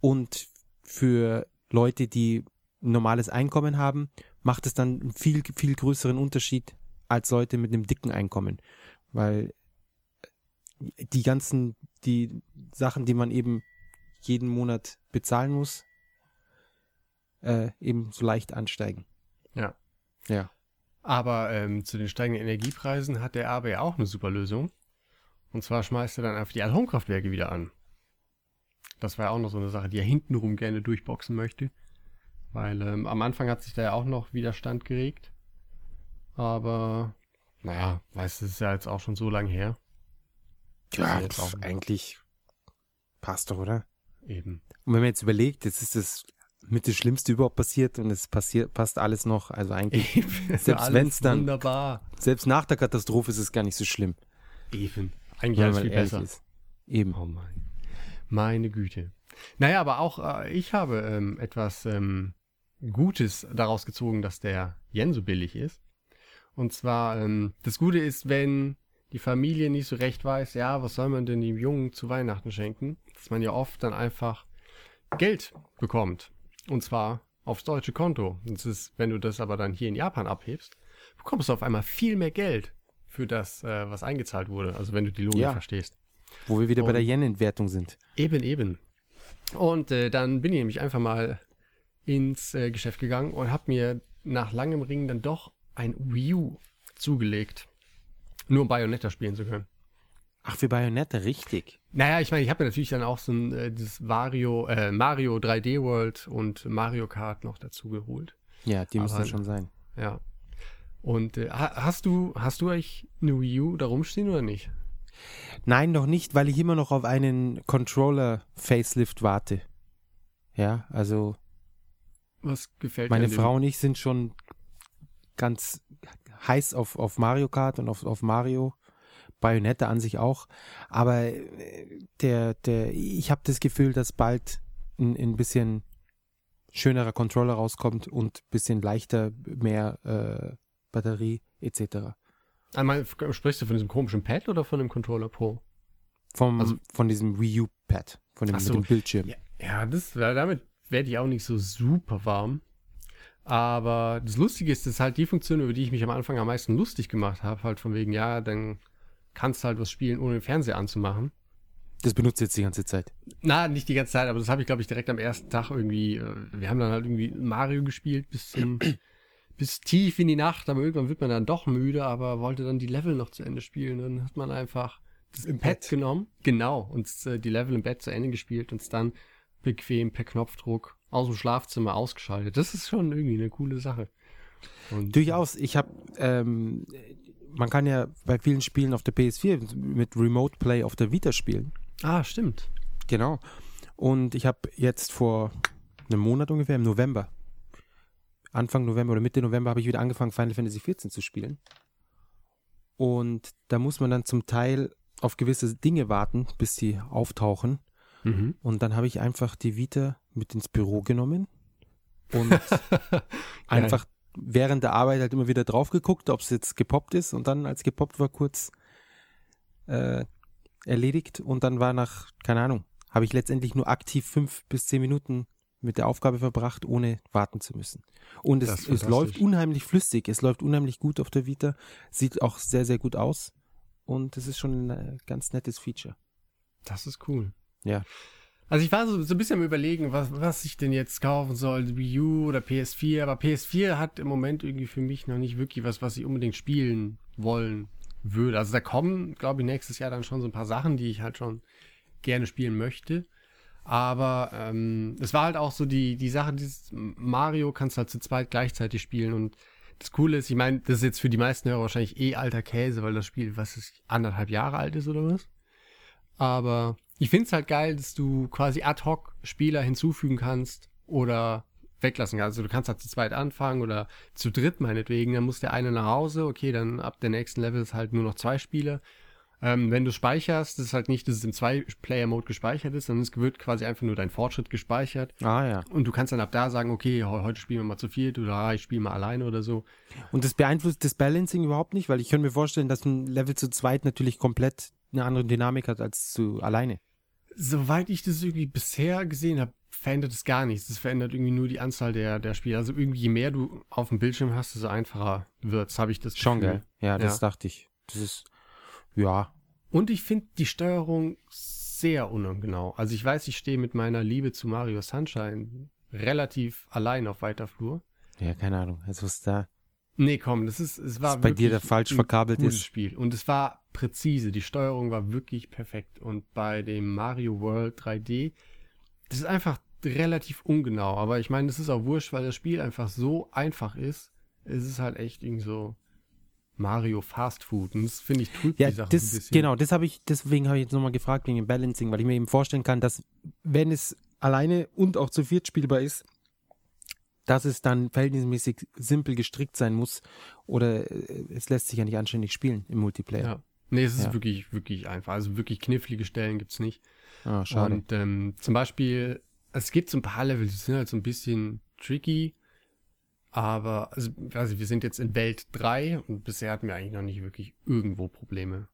Und für Leute, die ein normales Einkommen haben, macht es dann einen viel, viel größeren Unterschied als Leute mit einem dicken Einkommen. Weil die ganzen, die Sachen, die man eben jeden Monat bezahlen muss, äh, eben so leicht ansteigen. Ja. Ja. Aber ähm, zu den steigenden Energiepreisen hat der Abe ja auch eine super Lösung. Und zwar schmeißt er dann einfach die Atomkraftwerke wieder an. Das war ja auch noch so eine Sache, die er hintenrum gerne durchboxen möchte. Weil ähm, am Anfang hat sich da ja auch noch Widerstand geregt. Aber, naja, weißt du, es ist ja jetzt auch schon so lang her. Ja, jetzt pf, eigentlich passt doch, oder? Eben. Und wenn man jetzt überlegt, jetzt ist das mit das Schlimmste überhaupt passiert und es passiert, passt alles noch. Also eigentlich, Eben. Selbst Alles wenn's dann- Wunderbar. selbst nach der Katastrophe ist es gar nicht so schlimm. Eben. Eigentlich wenn alles viel besser. ist. Eben. Oh mein. Meine Güte. Naja, aber auch äh, ich habe ähm, etwas ähm, Gutes daraus gezogen, dass der Yen so billig ist. Und zwar, ähm, das Gute ist, wenn die Familie nicht so recht weiß, ja, was soll man denn dem Jungen zu Weihnachten schenken, dass man ja oft dann einfach Geld bekommt. Und zwar aufs deutsche Konto. Und Das ist, wenn du das aber dann hier in Japan abhebst, bekommst du auf einmal viel mehr Geld für das, äh, was eingezahlt wurde. Also wenn du die Logik Ja. verstehst. Wo wir wieder bei Und- der Yen-Entwertung sind. Eben, eben. Und äh, dann bin ich nämlich einfach mal ins äh, Geschäft gegangen und habe mir nach langem Ringen dann doch ein Wii U zugelegt. Nur um Bayonetta spielen zu können. Ach, für Bayonetta, richtig. Naja, ich meine, ich habe mir natürlich dann auch so ein äh, das Mario, äh, Mario 3D World und Mario Kart noch dazu geholt. Ja, die müssen Aber- schon sein. Ja. Und äh, ha- hast du, hast du eigentlich eine Wii U da rumstehen oder nicht? Nein, noch nicht, weil ich immer noch auf einen Controller-Facelift warte. Ja, also Was gefällt meine Frau und ich sind schon ganz heiß auf, auf Mario Kart und auf, auf Mario. Bayonetta an sich auch. Aber äh, der, der, ich habe das Gefühl, dass bald ein, ein bisschen schönerer Controller rauskommt und bisschen leichter, mehr äh, Batterie etc. Einmal, sprichst du von diesem komischen Pad oder von dem Controller Pro? Vom, Also- von diesem Wii U Pad, von dem, so. mit dem Bildschirm. Ja, ja das, damit werde ich auch nicht so super warm. Aber das Lustige ist, dass halt die Funktion, über die ich mich am Anfang am meisten lustig gemacht habe, halt von wegen, ja, dann kannst du halt was spielen, ohne den Fernseher anzumachen. Das benutzt jetzt die ganze Zeit. Na, nicht die ganze Zeit, aber das habe ich, glaube ich, direkt am ersten Tag irgendwie, äh, wir haben dann halt irgendwie Mario gespielt bis zum, bis tief in die Nacht, aber irgendwann wird man dann doch müde, aber wollte dann die Level noch zu Ende spielen. Dann hat man einfach das Im Pad Bett. genommen, genau, und äh, die Level im Bett zu Ende gespielt und es dann bequem per Knopfdruck aus dem Schlafzimmer ausgeschaltet. Das ist schon irgendwie eine coole Sache. Und Durchaus. Ich habe, ähm, man kann ja bei vielen Spielen auf der PS4 mit Remote Play auf der Vita spielen. Ah, stimmt. Genau. Und ich habe jetzt vor einem Monat ungefähr, im November, Anfang November oder Mitte November, habe ich wieder angefangen, Final Fantasy XIV zu spielen. Und da muss man dann zum Teil auf gewisse Dinge warten, bis sie auftauchen. Mhm. Und dann habe ich einfach die Vita mit ins Büro genommen und einfach während der Arbeit halt immer wieder drauf geguckt, ob es jetzt gepoppt ist. Und dann, als gepoppt war, kurz äh, erledigt. Und dann war nach, keine Ahnung, habe ich letztendlich nur aktiv fünf bis zehn Minuten mit der Aufgabe verbracht, ohne warten zu müssen. Und es, es läuft unheimlich flüssig, es läuft unheimlich gut auf der Vita, sieht auch sehr, sehr gut aus. Und es ist schon ein äh, ganz nettes Feature. Das ist cool. Ja. Also ich war so, so ein bisschen am überlegen, was, was ich denn jetzt kaufen soll, Wii U oder PS4, aber PS4 hat im Moment irgendwie für mich noch nicht wirklich was, was ich unbedingt spielen wollen würde. Also da kommen, glaube ich, nächstes Jahr dann schon so ein paar Sachen, die ich halt schon gerne spielen möchte. Aber ähm, es war halt auch so die, die Sache, dieses Mario kannst du halt zu zweit gleichzeitig spielen und das Coole ist, ich meine, das ist jetzt für die meisten Hörer wahrscheinlich eh alter Käse, weil das Spiel, was ist, anderthalb Jahre alt ist oder was? Aber ich finde es halt geil, dass du quasi ad hoc Spieler hinzufügen kannst oder weglassen kannst. Also du kannst halt zu zweit anfangen oder zu dritt meinetwegen. Dann muss der eine nach Hause. Okay, dann ab der nächsten Level ist halt nur noch zwei Spieler. Ähm, wenn du speicherst, das ist halt nicht, dass es im Zwei-Player-Mode gespeichert ist, sondern es wird quasi einfach nur dein Fortschritt gespeichert. Ah ja. Und du kannst dann ab da sagen, okay, he- heute spielen wir mal zu viert oder ah, ich spiele mal alleine oder so. Und das beeinflusst das Balancing überhaupt nicht, weil ich könnte mir vorstellen, dass ein Level zu zweit natürlich komplett eine andere Dynamik hat als zu alleine. Soweit ich das irgendwie bisher gesehen habe, verändert es gar nichts. Das verändert irgendwie nur die Anzahl der, der Spieler. Also irgendwie je mehr du auf dem Bildschirm hast, desto einfacher wird's, habe ich das Schon, Gefühl. gell? Ja, das Ja. dachte ich. Das ist, ja. Und ich finde die Steuerung sehr ungenau. Also ich weiß, ich stehe mit meiner Liebe zu Mario Sunshine relativ allein auf weiter Flur. Ja, keine Ahnung. Also was da Nee, komm, das ist, es war was bei dir wirklich falsch verkabelt ist. Spiel. Und es war präzise. Die Steuerung war wirklich perfekt. Und bei dem Mario World 3D, das ist einfach relativ ungenau. Aber ich meine, das ist auch wurscht, weil das Spiel einfach so einfach ist. Es ist halt echt irgendwie so Mario Fast Food. Und das finde ich trübt Ja, die Sache das, ein bisschen. genau, das habe ich, deswegen habe ich jetzt nochmal gefragt wegen dem Balancing, weil ich mir eben vorstellen kann, dass wenn es alleine und auch zu viert spielbar ist, dass es dann verhältnismäßig simpel gestrickt sein muss oder äh, es lässt sich ja nicht anständig spielen im Multiplayer. Ja. Nee, es ist Ja. wirklich, wirklich einfach. Also wirklich knifflige Stellen gibt's nicht. Ah, schade. Und ähm, zum Beispiel, es gibt so ein paar Level, die sind halt so ein bisschen tricky. Aber, also, also wir sind jetzt in Welt 3 und bisher hatten wir eigentlich noch nicht wirklich irgendwo Probleme.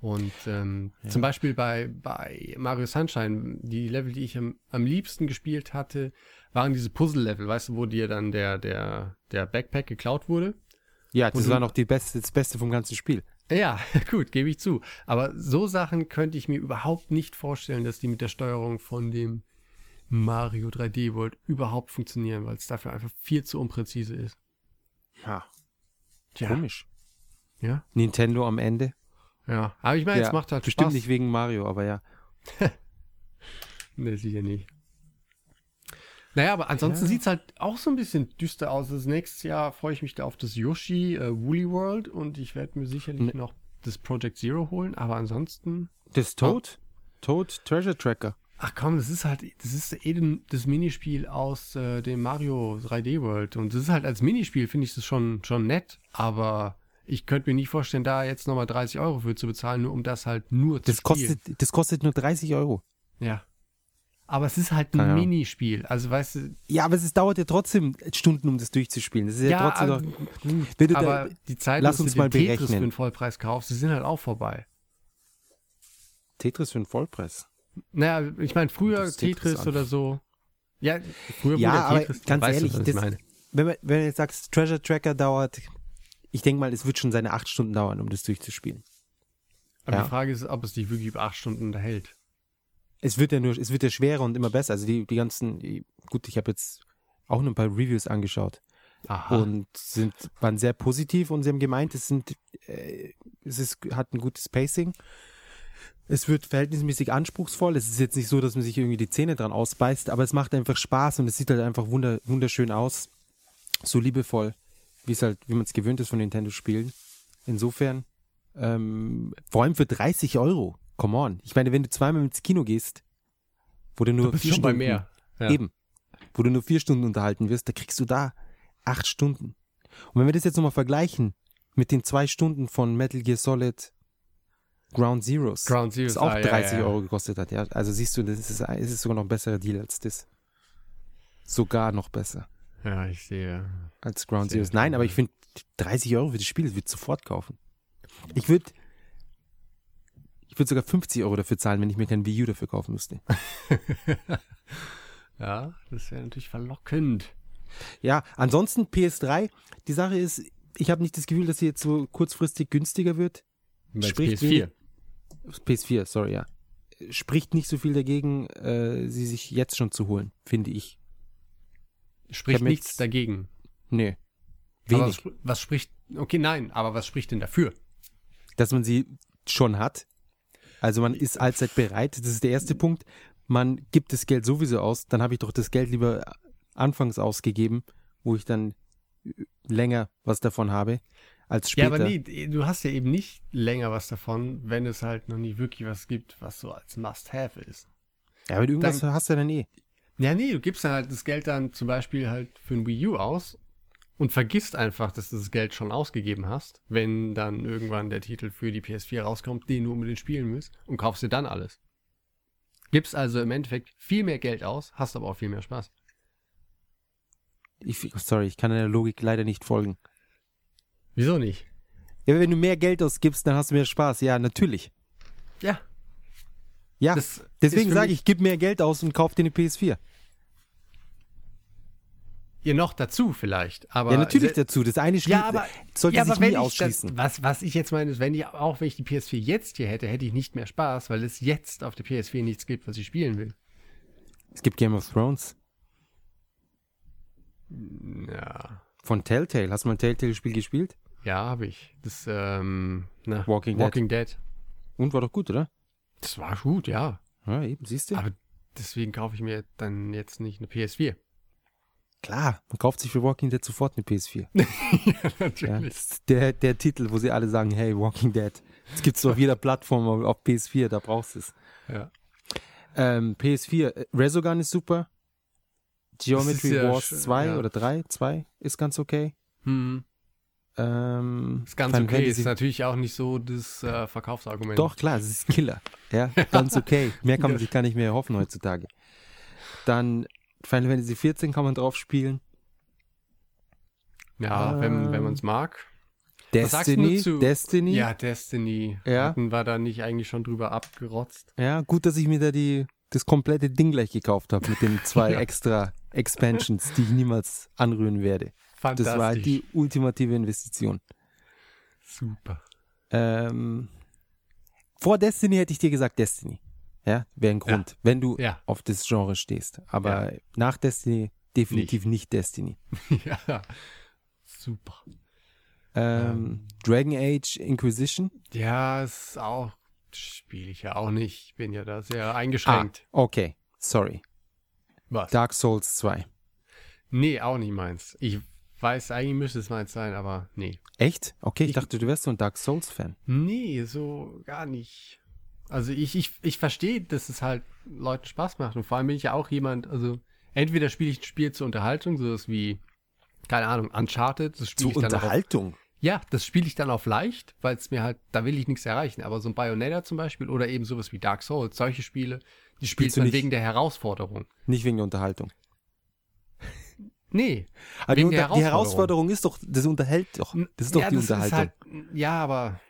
Und ähm, Ja. zum Beispiel bei, bei Mario Sunshine, die Level, die ich am, am liebsten gespielt hatte, waren diese Puzzle-Level, weißt du, wo dir dann der, der, der Backpack geklaut wurde. ja, das und war noch die beste, das Beste vom ganzen Spiel. Ja, gut, gebe ich zu. Aber so Sachen könnte ich mir überhaupt nicht vorstellen, dass die mit der Steuerung von dem Mario 3D World überhaupt funktionieren, weil es dafür einfach viel zu unpräzise ist. Ja, Tja, komisch. ja, Nintendo am Ende. ja. Aber ich meine, es ja, macht halt bestimmt Spaß. nicht wegen Mario, aber ja. Nee, sicher nicht. Naja, aber ansonsten Ja. sieht's halt auch so ein bisschen düster aus. Das nächstes Jahr freue ich mich da auf das Yoshi äh, Woolly World und ich werde mir sicherlich Ne. noch das Project Zero holen, aber ansonsten Das Toad? Toad Treasure Tracker. Ach komm, das ist halt, das ist eh den- das Minispiel aus äh, dem Mario 3D World. Und das ist halt als Minispiel, finde ich das schon, schon nett. Aber ich könnte mir nicht vorstellen, da jetzt nochmal 30 Euro für zu bezahlen, nur um das halt nur zu Das spielen. kostet, das kostet nur 30 Euro. Ja. Aber es ist halt ein Ahnung. Minispiel. Also weißt du, Ja, aber es dauert ja trotzdem Stunden, um das durchzuspielen. Das ist ja, ja, trotzdem also, gut, Wenn du da- aber die Zeit, lass uns du mal den Tetris berechnen. für den Vollpreis kaufst, die sind halt auch vorbei. Tetris für einen Vollpreis. Naja, ich meine, früher Tetris Tetris, oder so. Ja, früher Ja, wurde aber Tetris, ganz ehrlich, du, das-. Wenn, man, wenn du jetzt sagst, Treasure Tracker dauert, ich denke mal, es wird schon seine acht Stunden dauern, um das durchzuspielen. Aber Ja. die Frage ist, ob es dich wirklich über acht Stunden unterhält. Es wird ja nur, es wird ja schwerer und immer besser. Also die, die ganzen, gut, ich habe jetzt auch nur ein paar Reviews angeschaut Aha. und sind, waren sehr positiv und sie haben gemeint, es sind, äh, es ist, hat ein gutes Pacing. Es wird verhältnismäßig anspruchsvoll. Es ist jetzt nicht so, dass man sich irgendwie die Zähne dran ausbeißt, aber es macht einfach Spaß und es sieht halt einfach wunder, wunderschön aus. So liebevoll, wie es halt, wie man es gewöhnt ist von Nintendo-Spielen. Insofern, ähm, vor allem für 30 Euro. Come on. Ich meine, wenn du zweimal ins Kino gehst, wo du nur Du vier Stunden, mehr. Ja. Eben. Wo du nur vier Stunden unterhalten wirst, da kriegst du da acht Stunden. Und wenn wir das jetzt nochmal vergleichen mit den zwei Stunden von Metal Gear Solid Ground Zeroes, Ground Zeroes, das auch ah, ja, 30 ja, ja. Euro gekostet hat, ja. Also siehst du, das ist, es ist sogar noch ein besserer Deal als das. Sogar noch besser Ja, ich sehe. als Ground Sehr Zeroes. Nein, aber ich finde 30 Euro für das Spiel, das würde ich sofort kaufen. Ich würde ich würde sogar 50 Euro dafür zahlen, wenn ich mir kein Wii U dafür kaufen müsste. Ja, das wäre natürlich verlockend. Ja, ansonsten PS3, die Sache ist, ich habe nicht das Gefühl, dass sie jetzt so kurzfristig günstiger wird. Bei Spricht PS4. PS4, sorry, ja. Spricht nicht so viel dagegen, äh, sie sich jetzt schon zu holen, finde ich. Spricht mir nichts jetzt- dagegen. Nee. Wenig. was, was spricht, okay, nein, aber was spricht denn dafür? Dass man sie schon hat. Also man ist allzeit bereit, das ist der erste Punkt. Man gibt das Geld sowieso aus, dann habe ich doch das Geld lieber anfangs ausgegeben, wo ich dann länger was davon habe, als Ja, später. aber nee, du hast ja eben nicht länger was davon, wenn es halt noch nie wirklich was gibt, was so als Must-Have ist. Ja, aber irgendwas Dann- hast du dann eh. Ja, nee, du gibst dann halt das Geld dann zum Beispiel halt für ein Wii U aus und vergisst einfach, dass du das Geld schon ausgegeben hast, wenn dann irgendwann der Titel für die PS4 rauskommt, den du unbedingt spielen willst und kaufst dir dann alles. Gibst also im Endeffekt viel mehr Geld aus, hast aber auch viel mehr Spaß. Ich, sorry, ich kann der Logik leider nicht folgen. Wieso nicht? Ja, wenn du mehr Geld ausgibst, dann hast du mehr Spaß. Ja, natürlich. Ja. Ja, Das deswegen sage ich, gib mehr Geld aus und kauf dir eine PS4. Ihr noch dazu vielleicht, aber ja, natürlich dazu. Das eine schließt, Ja, aber sollte ja, sich aber wenn nie ausschließen. Das, was, was ich jetzt meine, ist, wenn ich auch wenn ich die PS4 jetzt hier hätte, hätte ich nicht mehr Spaß, weil es jetzt auf der PS4 nichts gibt, was ich spielen will. es gibt Game of Thrones Ja, von Telltale. Hast du mal ein Telltale-Spiel gespielt? ja, habe ich. Das ähm, na, Walking Dead. Walking Dead. Und war doch gut, oder? Das war gut, ja. Ja, eben, siehst du? Aber deswegen kaufe ich mir dann jetzt nicht eine PS4. Klar, man kauft sich für Walking Dead sofort eine PS4. ja, Ja, natürlich. ist der, der Titel, wo sie alle sagen, hey, Walking Dead. Das gibt's auf jeder Plattform, aber auf PS4, da brauchst du es. Ja. Ähm, PS4, äh, Resogun ist super. Geometry ja Wars schön, 2 ja. oder 3, 2 ist ganz okay. Hm. Ähm, Ist ganz Final okay. Fantasy- Ist natürlich auch nicht so das äh, Verkaufsargument. Doch, klar, es ist Killer. Ja, ganz okay. Mehr kann man sich gar nicht mehr erhoffen heutzutage. Dann Final Fantasy 14 kann man drauf spielen. Ja, wenn, wenn man es mag. Sagst du Destiny, zu- Destiny. Ja, Destiny. Ja. Hatten wir da nicht eigentlich schon drüber abgerotzt? Ja, gut, dass ich mir da die, das komplette Ding gleich gekauft habe mit den zwei Ja. extra Expansions, die ich niemals anrühren werde. Das Fantastisch. war halt die ultimative Investition. Super. Ähm, vor Destiny hätte ich dir gesagt Destiny. Ja, wäre ein Grund, wenn du Ja. auf das Genre stehst. Aber nach Destiny definitiv nicht, Destiny. ja. Super. Ähm, Dragon Age Inquisition. Ja, ist auch. Spiele ich ja auch nicht. Bin ja da sehr Ah, eingeschränkt. okay, sorry. Was? Dark Souls 2. Nee, auch nicht meins. Ich weiß, eigentlich müsste es meins sein, aber nee. Echt? Okay, ich Ich- dachte, du wärst so ein Dark Souls-Fan. Nee, so gar nicht. Also ich, ich, ich verstehe, dass es halt Leuten Spaß macht. Und vor allem bin ich ja auch jemand, also entweder spiele ich ein Spiel zur Unterhaltung, sowas wie, keine Ahnung, Uncharted, das spiele Zur ich dann auch Unterhaltung. Ja, das spiele ich dann auf leicht, weil es mir halt, da will ich nichts erreichen. Aber so ein Bayonetta zum Beispiel oder eben sowas wie Dark Souls, solche Spiele, die spielt Spielst du man nicht? wegen der Herausforderung. Nicht wegen der Unterhaltung. Nee. Aber die, Wegen der Unter die Herausforderung ist doch, das unterhält doch. Das ist doch ja, die ist Unterhaltung. halt, ja, aber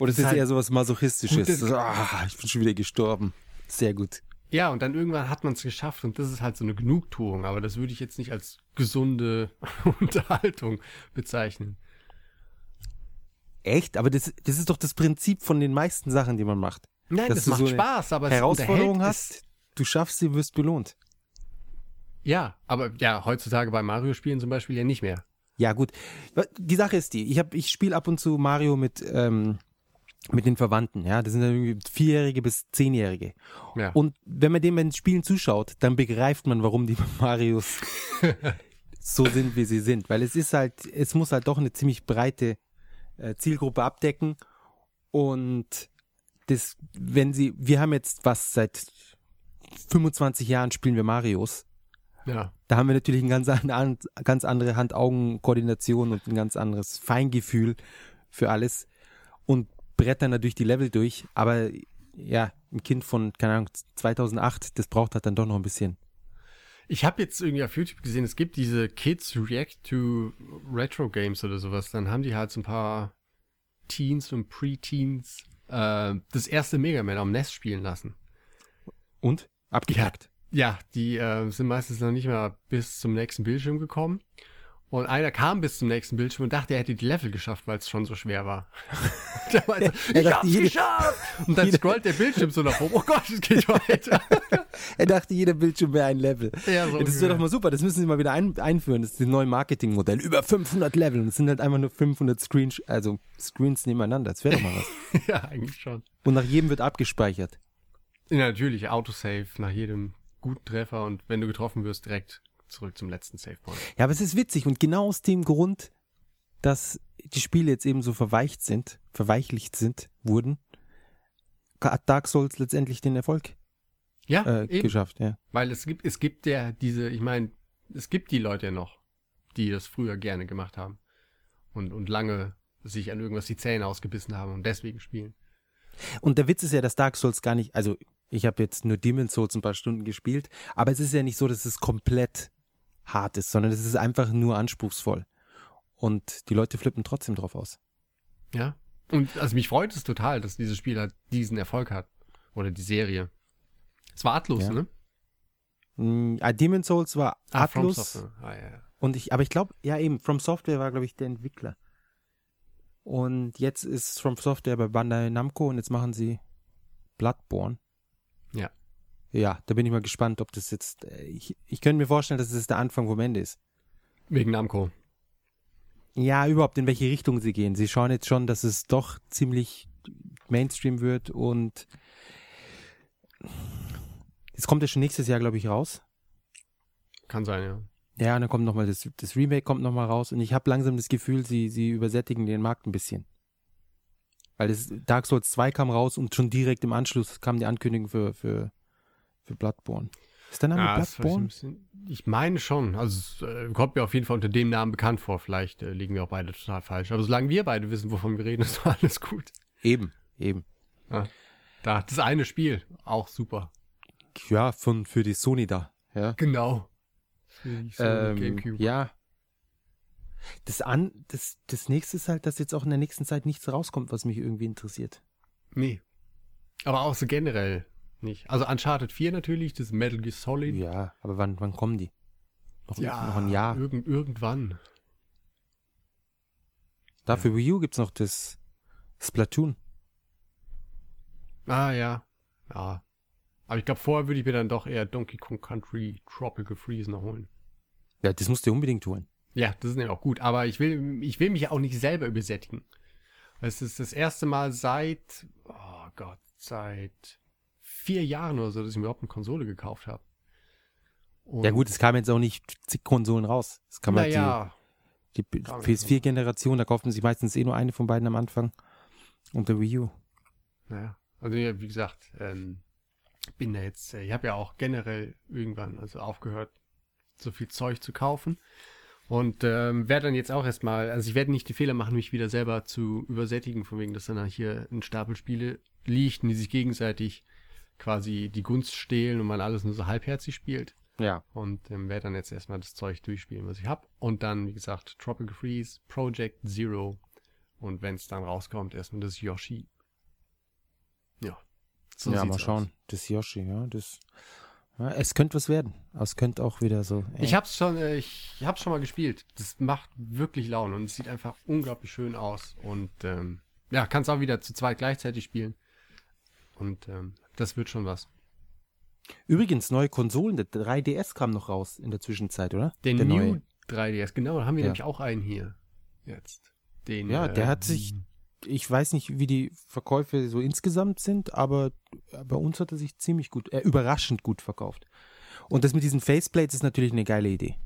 Oder ist ist das halt eher sowas Masochistisches? gute- So, ah, ich bin schon wieder gestorben. Sehr gut. Ja, und dann irgendwann hat man es geschafft und das ist halt so eine Genugtuung, aber das würde ich jetzt nicht als gesunde Unterhaltung bezeichnen. Echt? Aber das, das ist doch das Prinzip von den meisten Sachen, die man macht. Nein, Dass das du macht so eine Spaß, aber es Herausforderung hast, du schaffst sie, wirst belohnt. Ja, aber ja, heutzutage bei Mario-Spielen zum Beispiel ja nicht mehr. Ja, gut. Die Sache ist die, ich, hab- ich spiele ab und zu Mario mit, ähm, mit den Verwandten, ja. Das sind dann irgendwie Vierjährige bis Zehnjährige. Ja. Und wenn man dem beim Spielen zuschaut, dann begreift man, warum die Marios so sind, wie sie sind. Weil es ist halt, es muss halt doch eine ziemlich breite äh, Zielgruppe abdecken. Und das, wenn sie, wir haben jetzt was seit 25 Jahren spielen wir Marios. ja. Da haben wir natürlich eine ganz, an, ganz andere Hand-Augen-Koordination und ein ganz anderes Feingefühl für alles und brettern natürlich die Level durch. Aber ja, ein Kind von, keine Ahnung, 2008, das braucht halt dann doch noch ein bisschen. Ich habe jetzt irgendwie auf YouTube gesehen, es gibt diese Kids React to Retro Games oder sowas. Dann haben die halt so ein paar Teens und Preteens äh, das erste Mega Man am NES spielen lassen. Und? Abgehackt. Ja, die äh, sind meistens noch nicht mal bis zum nächsten Bildschirm gekommen. Und einer kam bis zum nächsten Bildschirm und dachte, er hätte die Level geschafft, weil es schon so schwer war. Der meinte, Er ich dachte, hab's jede- geschafft! Und dann scrollt der Bildschirm so nach oben. Oh Gott, es geht weiter. Er dachte, jeder Bildschirm wäre ein Level. Ja, so das ist ungefähr. doch mal super, das müssen sie mal wieder ein, einführen. Das ist das neue Marketingmodell. Über 500 Level und es sind halt einfach nur 500 Screens, also Screens nebeneinander. Das wäre doch mal was. ja, eigentlich schon. Und nach jedem wird abgespeichert. Ja, natürlich, Autosave nach jedem guten Treffer und wenn du getroffen wirst, direkt zurück zum letzten Savepoint. Ja, aber es ist witzig und genau aus dem Grund, dass die Spiele jetzt eben so verweicht sind, verweichlicht sind, wurden, hat Dark Souls letztendlich den Erfolg Ja, äh, eben. geschafft, ja. Weil es gibt, es gibt ja diese, ich meine, es gibt die Leute ja noch, die das früher gerne gemacht haben und, und lange sich an irgendwas die Zähne ausgebissen haben und deswegen spielen. Und der Witz ist ja, dass Dark Souls gar nicht, also ich habe jetzt nur Demon's Souls ein paar Stunden gespielt, aber es ist ja nicht so, dass es komplett hart ist, sondern es ist einfach nur anspruchsvoll. Und die Leute flippen trotzdem drauf aus. Ja. Und also mich freut es total, dass dieses Spiel halt diesen Erfolg hat. Oder die Serie. Es war artlos, Ja. ne? Mm, ah, Demon's Souls war Ah, Software. Ah, ja. und ich, aber ich glaube, ja eben, From Software war, glaube ich, der Entwickler. Und jetzt ist From Software bei Bandai Namco und jetzt machen sie Bloodborne. Ja. Ja, da bin ich mal gespannt, ob das jetzt, äh, ich, ich könnte mir vorstellen, dass es der Anfang vom Ende ist. Wegen Namco. Ja, überhaupt in welche Richtung sie gehen. Sie schauen jetzt schon, dass es doch ziemlich Mainstream wird und es kommt ja schon nächstes Jahr, glaube ich, raus. Kann sein, ja. Ja, und dann kommt nochmal das, das Remake kommt nochmal raus und ich habe langsam das Gefühl, sie, sie übersättigen den Markt ein bisschen. Weil das Dark Souls 2 kam raus und schon direkt im Anschluss kam die Ankündigung für, für, für Bloodborne. Ist der Name Ja, Bloodborne? bisschen, ich meine schon. Also es äh, kommt mir auf jeden Fall unter dem Namen bekannt vor. Vielleicht äh, liegen wir auch beide total falsch. Aber solange wir beide wissen, wovon wir reden, ist doch alles gut. Eben, eben. Da, das eine Spiel, auch super. Ja, von, für die Sony da. Ja. Genau. Ähm, ja. Das, an, das, das nächste ist halt, dass jetzt auch in der nächsten Zeit nichts rauskommt, was mich irgendwie interessiert. Nee. Aber auch so generell nicht. Also Uncharted 4 natürlich, das Metal Gear Solid. Ja, aber wann, wann kommen die? Noch, noch ein Jahr. Irgend, irgendwann. Da für Wii U gibt's noch das Splatoon. Ah, ja. Ja. Aber ich glaube, vorher würde ich mir dann doch eher Donkey Kong Country Tropical Freeze noch holen. Ja, das musst du unbedingt holen. Ja, das ist nämlich auch gut. Aber ich will, ich will mich ja auch nicht selber übersättigen. Es ist das erste Mal seit, oh Gott, seit vier Jahren oder so, dass ich mir überhaupt eine Konsole gekauft habe. Ja gut, es kamen jetzt auch nicht zig Konsolen raus. Es kam halt naja, die, die Kam jetzt PS4-Generation, da kauft man sich meistens eh nur eine von beiden am Anfang. Und der Wii U. naja. Also ja, wie gesagt, ähm, bin da jetzt, äh, ich habe ja auch generell irgendwann also aufgehört, so viel Zeug zu kaufen. Und ähm, werde dann jetzt auch erstmal, also ich werde nicht die Fehler machen, mich wieder selber zu übersättigen, von wegen, dass dann hier ein Stapel Spiele liegt und die sich gegenseitig quasi die Gunst stehlen und man alles nur so halbherzig spielt. Ja. Und ähm, werde dann jetzt erstmal das Zeug durchspielen, was ich habe. Und dann, wie gesagt, Tropical Freeze, Project Zero. Und wenn es dann rauskommt, erstmal das Yoshi. Ja. So ja, mal aus. schauen. Das Yoshi, ja, das. Ja, es könnte was werden. Es könnte auch wieder so. äh, Ich hab's schon, äh, ich hab's schon mal gespielt. Das macht wirklich Laune und es sieht einfach unglaublich schön aus. Und ähm, ja, kannst auch wieder zu zweit gleichzeitig spielen. Und ähm, das wird schon was. Übrigens, neue Konsolen, der 3DS kam noch raus in der Zwischenzeit, oder? Den der New neue. 3DS, genau, da haben wir Ja. nämlich auch einen hier. Jetzt. Den, Ja, der äh, hat sich, ich weiß nicht, wie die Verkäufe so insgesamt sind, aber bei uns hat er sich ziemlich gut, äh, überraschend gut verkauft. Und das mit diesen Faceplates ist natürlich eine geile Idee.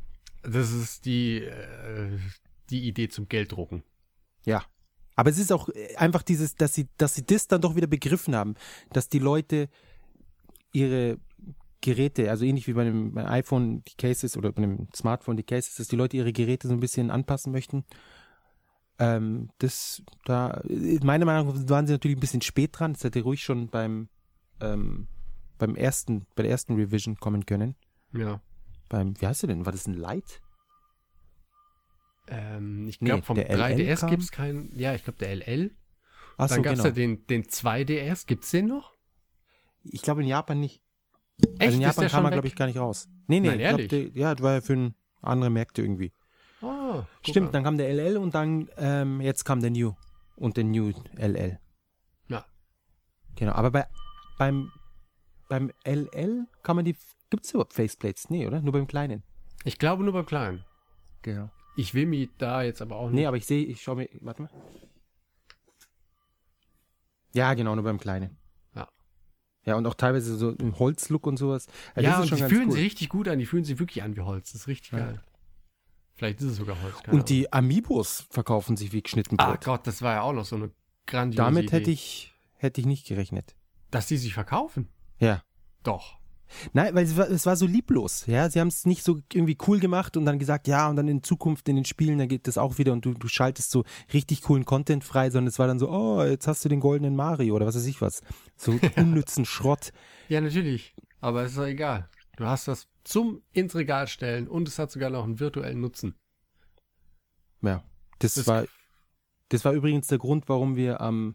Das ist die, äh, die Idee zum Gelddrucken. Ja. Aber es ist auch äh, einfach dieses, dass sie, dass sie das dann doch wieder begriffen haben, dass die Leute ihre Geräte, also ähnlich wie bei beim iPhone die Cases oder bei einem Smartphone die Cases, dass die Leute ihre Geräte so ein bisschen anpassen möchten. Ähm, das, da, meiner Meinung nach waren sie natürlich ein bisschen spät dran. Das hätte ruhig schon beim, ähm, beim ersten, bei der ersten Revision kommen können. Ja. Beim, wie heißt der denn? War das ein Light? Ähm, ich Nee, glaube, vom der LL 3DS kam? gibt es keinen. Ja, ich glaube, der LL. Achso, Dann gab es genau. ja den, den 2DS. Gibt es den noch? Ich glaube in Japan nicht. Echt? also in Japan kam er, glaube ich, gar nicht raus. Nee, nee, Nein, ich glaub, ehrlich? der, ja, das war ja für andere Märkte irgendwie. Guck Stimmt, mal. dann kam der LL und dann, ähm, jetzt kam der New und der New LL. Ja. Genau, aber bei, beim, beim LL kann man die, gibt es überhaupt Faceplates? Nee, oder? Nur beim kleinen. Ich glaube nur beim Kleinen. Genau. Ich will mich da jetzt aber auch nicht. Nee, aber ich sehe, ich schaue mir, warte mal. Ja, genau, nur beim kleinen. Ja. Ja, und auch teilweise so im Holzlook und sowas. das ja, und die fühlen cool. sich richtig gut an. Die fühlen sich wirklich an wie Holz. Das ist richtig Ja. geil. Vielleicht ist es sogar Holz. Und die Amiibos verkaufen sich wie geschnitten Ahnung. Ah Brot. Gott, das war ja auch noch so eine grandiose Damit Idee. hätte ich, hätte ich nicht gerechnet. Dass die sich verkaufen. Ja. Doch. Nein, weil es war, es war so lieblos. Ja, sie haben es nicht so irgendwie cool gemacht und dann gesagt, ja, und dann in Zukunft in den Spielen, dann geht das auch wieder und du, du schaltest so richtig coolen Content frei, sondern es war dann so, oh, jetzt hast du den goldenen Mario oder was weiß ich was. So unnützen Schrott. Ja, natürlich. Aber es ist doch egal. Du hast das zum ins Regal stellen und es hat sogar noch einen virtuellen Nutzen. Ja. Das, Das- war, das war übrigens der Grund, warum wir am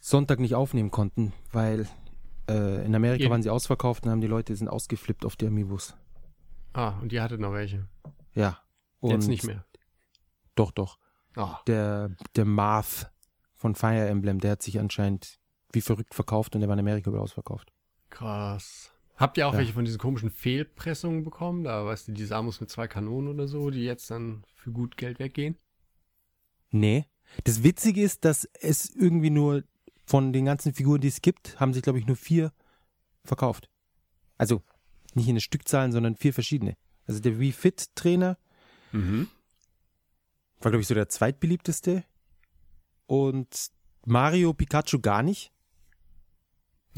Sonntag nicht aufnehmen konnten, weil äh, in Amerika Ihr- waren sie ausverkauft und haben die Leute sind ausgeflippt auf die Amiibos. Ah, und ihr hattet noch welche. Ja. Und Jetzt nicht mehr. Doch, doch. Ah, der, der Marth von Fire Emblem, der hat sich anscheinend wie verrückt verkauft und der war in Amerika wieder ausverkauft. krass. Habt ihr auch Ja. welche von diesen komischen Fehlpressungen bekommen? Da, weißt du, die Samus mit zwei Kanonen oder so, die jetzt dann für gut Geld weggehen? Nee. Das Witzige ist, dass es irgendwie nur von den ganzen Figuren, die es gibt, haben sich, glaube ich, nur vier verkauft. Also nicht in den Stückzahlen, sondern vier verschiedene. Also der Wii Fit Trainer Mhm. war, glaube ich, so der zweitbeliebteste. Und Mario Pikachu gar nicht,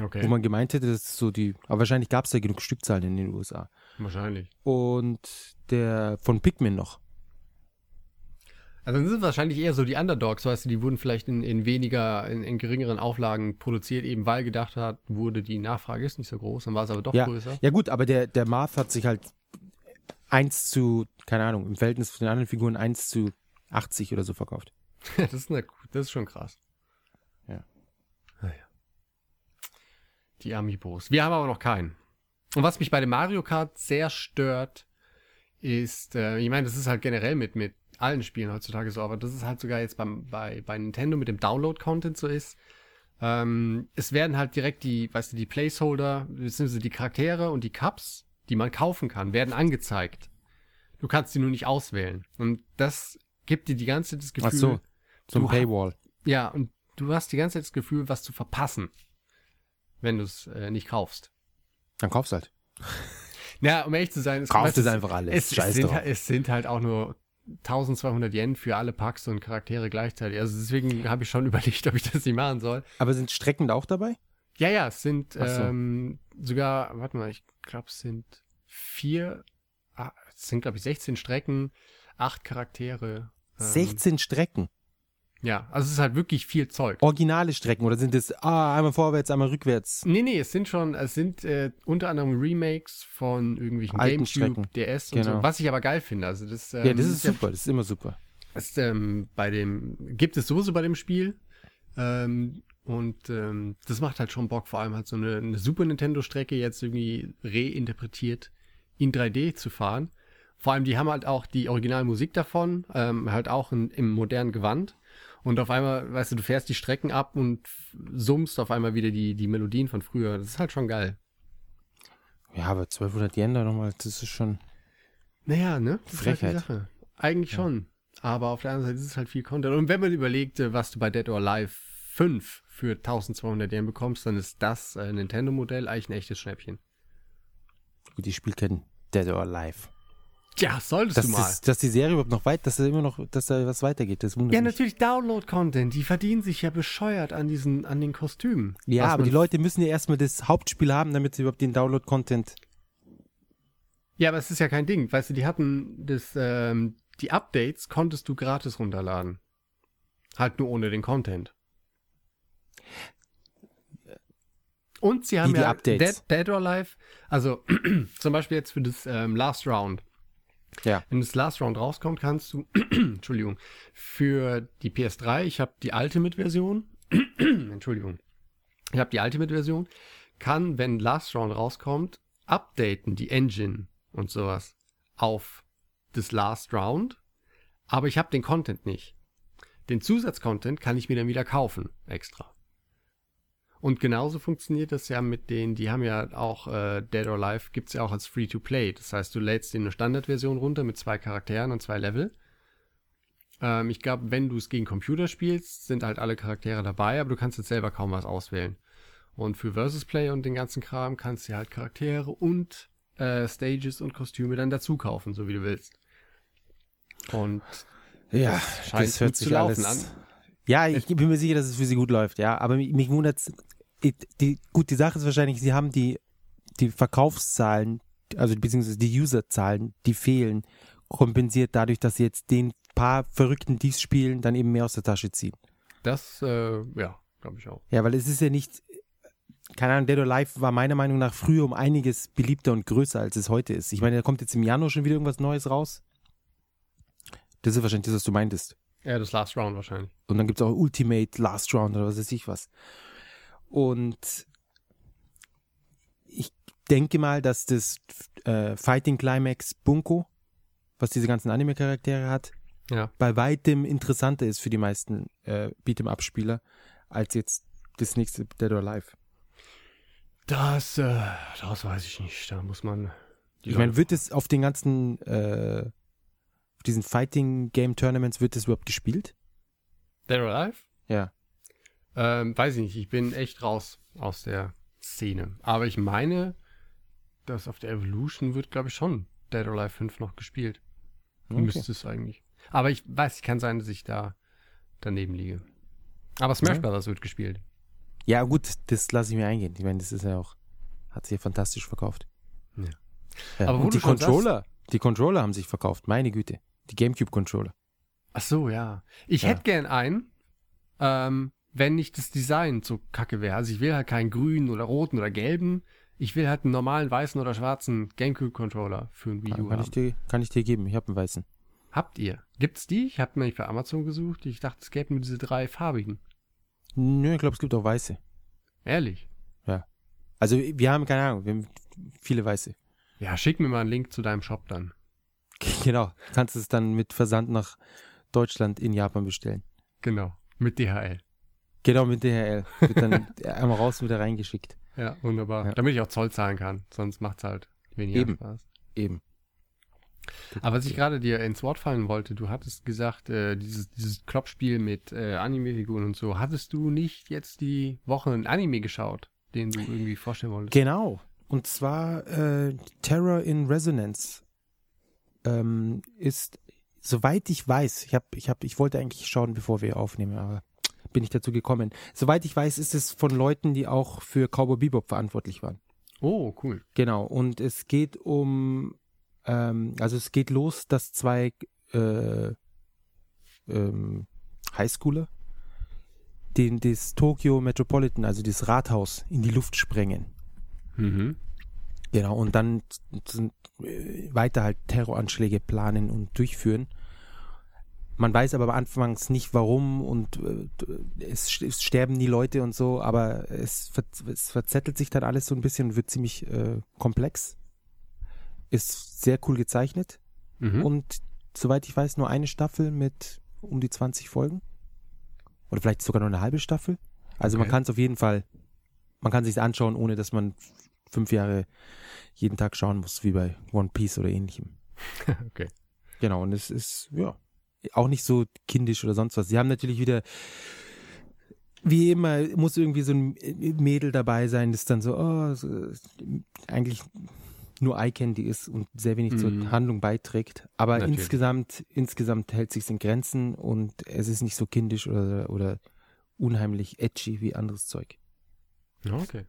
Okay, wo man gemeint hätte, das ist so die, aber wahrscheinlich gab es da genug Stückzahlen in den USA. wahrscheinlich. Und der von Pikmin noch. Also das sind wahrscheinlich eher so die Underdogs, weißt du, die wurden vielleicht in, in weniger, in, in geringeren Auflagen produziert, eben weil gedacht hat, wurde die Nachfrage ist nicht so groß, dann war es aber doch Ja, größer. ja gut, aber der, der Marth hat sich halt 1 zu, keine Ahnung, im Verhältnis zu den anderen Figuren 1 zu 80 oder so verkauft. das, ist eine, das ist schon krass. Ja. Naja. Die Amiibos. Wir haben aber noch keinen. Und was mich bei dem Mario Kart sehr stört, ist, äh, ich meine, das ist halt generell mit, mit allen Spielen heutzutage so, aber das ist halt sogar jetzt beim, bei, bei Nintendo mit dem Download-Content so ist. Ähm, es werden halt direkt die, weißt du, die Placeholder, beziehungsweise die Charaktere und die Cups, die man kaufen kann, werden angezeigt. Du kannst die nur nicht auswählen. Und das gibt dir die ganze Zeit das Gefühl, Ach so, so ein Paywall. ja, und du hast die ganze Zeit das Gefühl, was zu verpassen, wenn du es äh, nicht kaufst. Dann kaufst halt. Ja, um ehrlich zu sein, es, du, es einfach alles. Es, es, sind, halt- es sind halt auch nur 1200 Yen für alle Packs und Charaktere gleichzeitig. Also deswegen habe ich schon überlegt, ob ich das nicht machen soll. Aber sind Strecken da auch dabei? Ja, ja, es sind so. ähm, sogar, warte mal, ich glaube, es sind vier, ah, es sind, glaube ich, 16 Strecken, acht Charaktere. Ähm, 16 Strecken. Ja, also es ist halt wirklich viel Zeug. Originale Strecken oder sind es ah, einmal vorwärts, einmal rückwärts? Nee, nee, es sind schon, es sind äh, unter anderem Remakes von irgendwelchen Alten Gamecube, Strecken. DS und Genau. so, was ich aber geil finde. Also das, ähm, ja, das ist super, das ist immer super. ist, ähm, bei dem, gibt es sowieso bei dem Spiel. Ähm, und ähm, das macht halt schon Bock, vor allem halt so eine, eine Super Nintendo-Strecke jetzt irgendwie reinterpretiert in 3D zu fahren. Vor allem, die haben halt auch die Originalmusik davon, ähm, halt auch in, im modernen Gewand. Und auf einmal, weißt du, du fährst die Strecken ab und summst auf einmal wieder die, die Melodien von früher. Das ist halt schon geil. Ja, aber 1200 Yen da nochmal, das ist schon. Naja, ne? Das ist halt die Frechheit. Sache. Eigentlich schon. aber auf der anderen Seite ist es halt viel Content. Und wenn man überlegt, äh, was du bei Dead or Alive 5 für 1200 Yen bekommst, dann ist das äh, Nintendo-Modell eigentlich ein echtes Schnäppchen. Gut, ich spiele kein Dead or Alive. Ja, solltest Dass, du mal. das, dass die Serie überhaupt noch weit, dass da immer noch, dass da was weitergeht, das wundert ja, mich. natürlich Download-Content. Die verdienen sich ja bescheuert an diesen, an den Kostümen. Ja, aber die Leute müssen ja erstmal das Hauptspiel haben, damit sie überhaupt den Download-Content. Ja, aber es ist ja kein Ding. Weißt du, die hatten das, ähm, die Updates konntest du gratis runterladen. Halt nur ohne den Content. Und sie haben Wie die ja Updates? Dead, Dead or Alive, also zum Beispiel jetzt für das ähm, Last Round. Ja. Wenn das Last Round rauskommt, kannst du, Entschuldigung, für die PS3, ich habe die Ultimate-Version, Entschuldigung, ich habe die Ultimate-Version, kann, wenn Last Round rauskommt, updaten die Engine und sowas auf das Last Round, aber ich habe den Content nicht. Den Zusatzcontent kann ich mir dann wieder kaufen, extra. Und genauso funktioniert das ja mit denen, die haben ja auch äh, Dead or Alive, gibt's ja auch als Free-to-Play. Das heißt, du lädst dir eine Standardversion runter mit zwei Charakteren und zwei Level. Ähm, ich glaube, wenn du es gegen Computer spielst, sind halt alle Charaktere dabei, aber du kannst jetzt selber kaum was auswählen. Und für Versus Play und den ganzen Kram kannst du halt Charaktere und äh, Stages und Kostüme dann dazu kaufen, so wie du willst. Und Ja, scheint gut zu laufen an. Ja, ich bin mir sicher, dass es für sie gut läuft, ja. Aber mich, mich wundert die, gut, die Sache ist wahrscheinlich, sie haben die, die Verkaufszahlen, also beziehungsweise die Userzahlen, die fehlen, kompensiert dadurch, dass sie jetzt den paar Verrückten, die es spielen, dann eben mehr aus der Tasche ziehen. das, äh, ja, glaube ich auch. Ja, weil es ist ja nicht, keine Ahnung, Dead or Alive war meiner Meinung nach früher um einiges beliebter und größer, als es heute ist. Ich meine, da kommt jetzt im Januar schon wieder irgendwas Neues raus. Das ist wahrscheinlich das, was du meintest. Ja, das Last Round wahrscheinlich. Und dann gibt es auch Ultimate Last Round oder was weiß ich was. Und ich denke mal, dass das äh, Fighting Climax Bunko, was diese ganzen Anime-Charaktere hat, Ja. bei weitem interessanter ist für die meisten äh, Beat'em-Up-Spieler als jetzt das nächste Dead or Alive. Das, äh, das weiß ich nicht. Da muss man. Ich meine, wird es auf den ganzen, äh, auf diesen Fighting Game Tournaments, wird es überhaupt gespielt? Dead or Alive? Ja. Ähm, weiß ich nicht. Ich bin echt raus aus der Szene. Aber ich meine, dass auf der Evolution wird, glaube ich, schon Dead or Alive 5 noch gespielt. Okay. Müsste es eigentlich. Aber ich weiß, es kann sein, dass ich da daneben liege. Aber Smash Ja. Brothers wird gespielt. Ja, gut, das lasse ich mir eingehen. Ich meine, das ist ja auch, hat sich ja fantastisch verkauft. Ja. Ja, Aber die Controller, die Controller haben sich verkauft, meine Güte. Die Gamecube-Controller. Ach so, ja. Ich Ja. hätte gern einen, ähm, wenn nicht das Design so kacke wäre. Also ich will halt keinen grünen oder roten oder gelben. Ich will halt einen normalen weißen oder schwarzen Gamecube-Controller für ein Wii U Kann haben. ich, dir, kann ich dir geben. Ich habe einen weißen. Habt ihr? Gibt's die? Ich habe nämlich bei Amazon gesucht. Ich dachte, es gäbe nur diese drei farbigen. Nö, ich glaube, es gibt auch weiße. Ehrlich? Also wir haben, keine Ahnung, wir haben viele weiße. Ja, schick mir mal einen Link zu deinem Shop dann. Genau. Kannst es dann mit Versand nach Deutschland in Japan bestellen. Genau. Mit DHL. Genau, mit DHL. Wird dann einmal raus und wieder reingeschickt. Ja, wunderbar. Ja. Damit ich auch Zoll zahlen kann. Sonst macht's halt weniger Eben. Spaß. Eben. Aber was ich gerade dir ins Wort fallen wollte, du hattest gesagt, äh, dieses, dieses Kloppspiel mit äh, Anime-Figuren und so, hattest du nicht jetzt die Woche ein Anime geschaut, den du irgendwie vorstellen wolltest? Genau. Und zwar äh, Terror in Resonance ähm, ist, soweit ich weiß, ich hab, ich hab, ich wollte eigentlich schauen, bevor wir aufnehmen, aber bin ich dazu gekommen. Soweit ich weiß, ist es von Leuten, die auch für Cowboy Bebop verantwortlich waren. Oh, cool. Genau. Und es geht um, ähm, also es geht los, dass zwei äh, ähm, Highschooler den das Tokyo Metropolitan, also das Rathaus, in die Luft sprengen. Mhm. Genau, und dann äh, weiter halt Terroranschläge planen und durchführen. Man weiß aber anfangs nicht warum und äh, es, es sterben die Leute und so, aber es, ver es verzettelt sich dann alles so ein bisschen und wird ziemlich äh, komplex. Ist sehr cool gezeichnet Mhm. und soweit ich weiß nur eine Staffel mit um die 20 Folgen. Oder vielleicht sogar nur eine halbe Staffel. Also man Okay. kann es auf jeden Fall, man kann sich anschauen, ohne dass man fünf Jahre jeden Tag schauen muss, wie bei One Piece oder ähnlichem. okay. Genau, und es ist, ja, auch nicht so kindisch oder sonst was. Sie haben natürlich wieder, wie immer, muss irgendwie so ein Mädel dabei sein, das dann so, oh, so, eigentlich nur Eye-Candy ist und sehr wenig Mhm. zur Handlung beiträgt. Aber Natürlich. insgesamt, insgesamt hält sich in Grenzen und es ist nicht so kindisch oder, oder unheimlich edgy wie anderes Zeug. Ja, okay.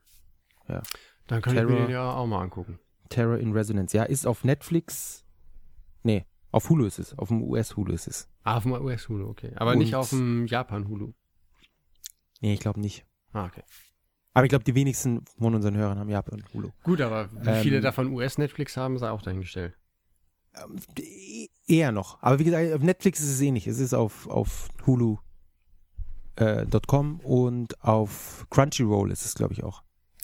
Ja. Dann kann ich Terror. mir den ja auch mal angucken. Terror in Resonance. Ja, ist auf Netflix. Nee, auf Hulu ist es. Auf dem US-Hulu ist es. Ah, auf dem US-Hulu, okay. Aber Und- nicht auf dem Japan-Hulu. Nee, ich glaube nicht. Ah, okay. Aber ich glaube, die wenigsten von unseren Hörern haben Japan Hulu. Gut, aber wie Ähm, viele davon US-Netflix haben, sei auch dahingestellt. Ähm, e- Eher noch. Aber wie gesagt, auf Netflix ist es eh nicht. Es ist auf, auf Hulu. Äh, .com und auf Crunchyroll ist es, glaube ich, auch.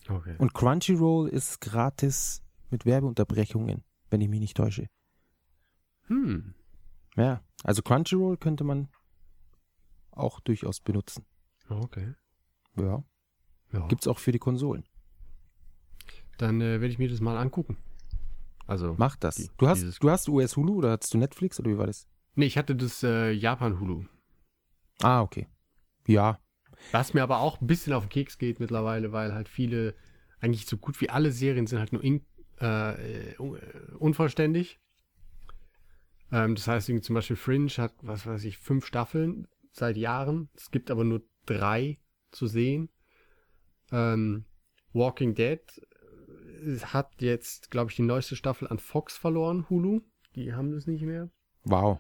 Okay. Und Crunchyroll ist gratis mit Werbeunterbrechungen, wenn ich mich nicht täusche. Hm. Ja, also Crunchyroll könnte man auch durchaus benutzen. Okay. Ja, Ja. gibt's auch für die Konsolen. Dann äh, werde ich mir das mal angucken. Also. Mach das. Die- du hast du hast US Hulu oder hast du Netflix oder wie war das? Nee, ich hatte das äh, Japan-Hulu. Ah, okay. Ja, Was mir aber auch ein bisschen auf den Keks geht mittlerweile, weil halt viele, eigentlich so gut wie alle Serien sind halt nur in, äh, äh, äh, unvollständig. Ähm, das heißt, zum Beispiel Fringe hat, was weiß ich, fünf Staffeln seit Jahren. Es gibt aber nur drei zu sehen. Ähm, Walking Dead äh, hat jetzt, glaube ich, die neueste Staffel an Fox verloren, Hulu. Die haben das nicht mehr. wow,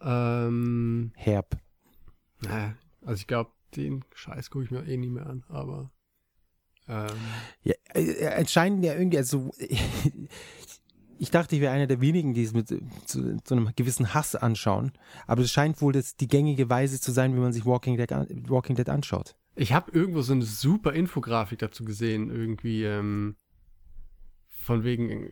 Ähm, herb. naja, also ich glaube, den Scheiß gucke ich mir eh nie mehr an, aber ähm, Ja, äh, anscheinend ja irgendwie, also ich dachte, ich wäre einer der wenigen, die es mit äh, zu, zu einem gewissen Hass anschauen. Aber es scheint wohl das die gängige Weise zu sein, wie man sich Walking Dead, Walking Dead anschaut. ich habe irgendwo so eine super Infografik dazu gesehen, irgendwie ähm, von wegen äh,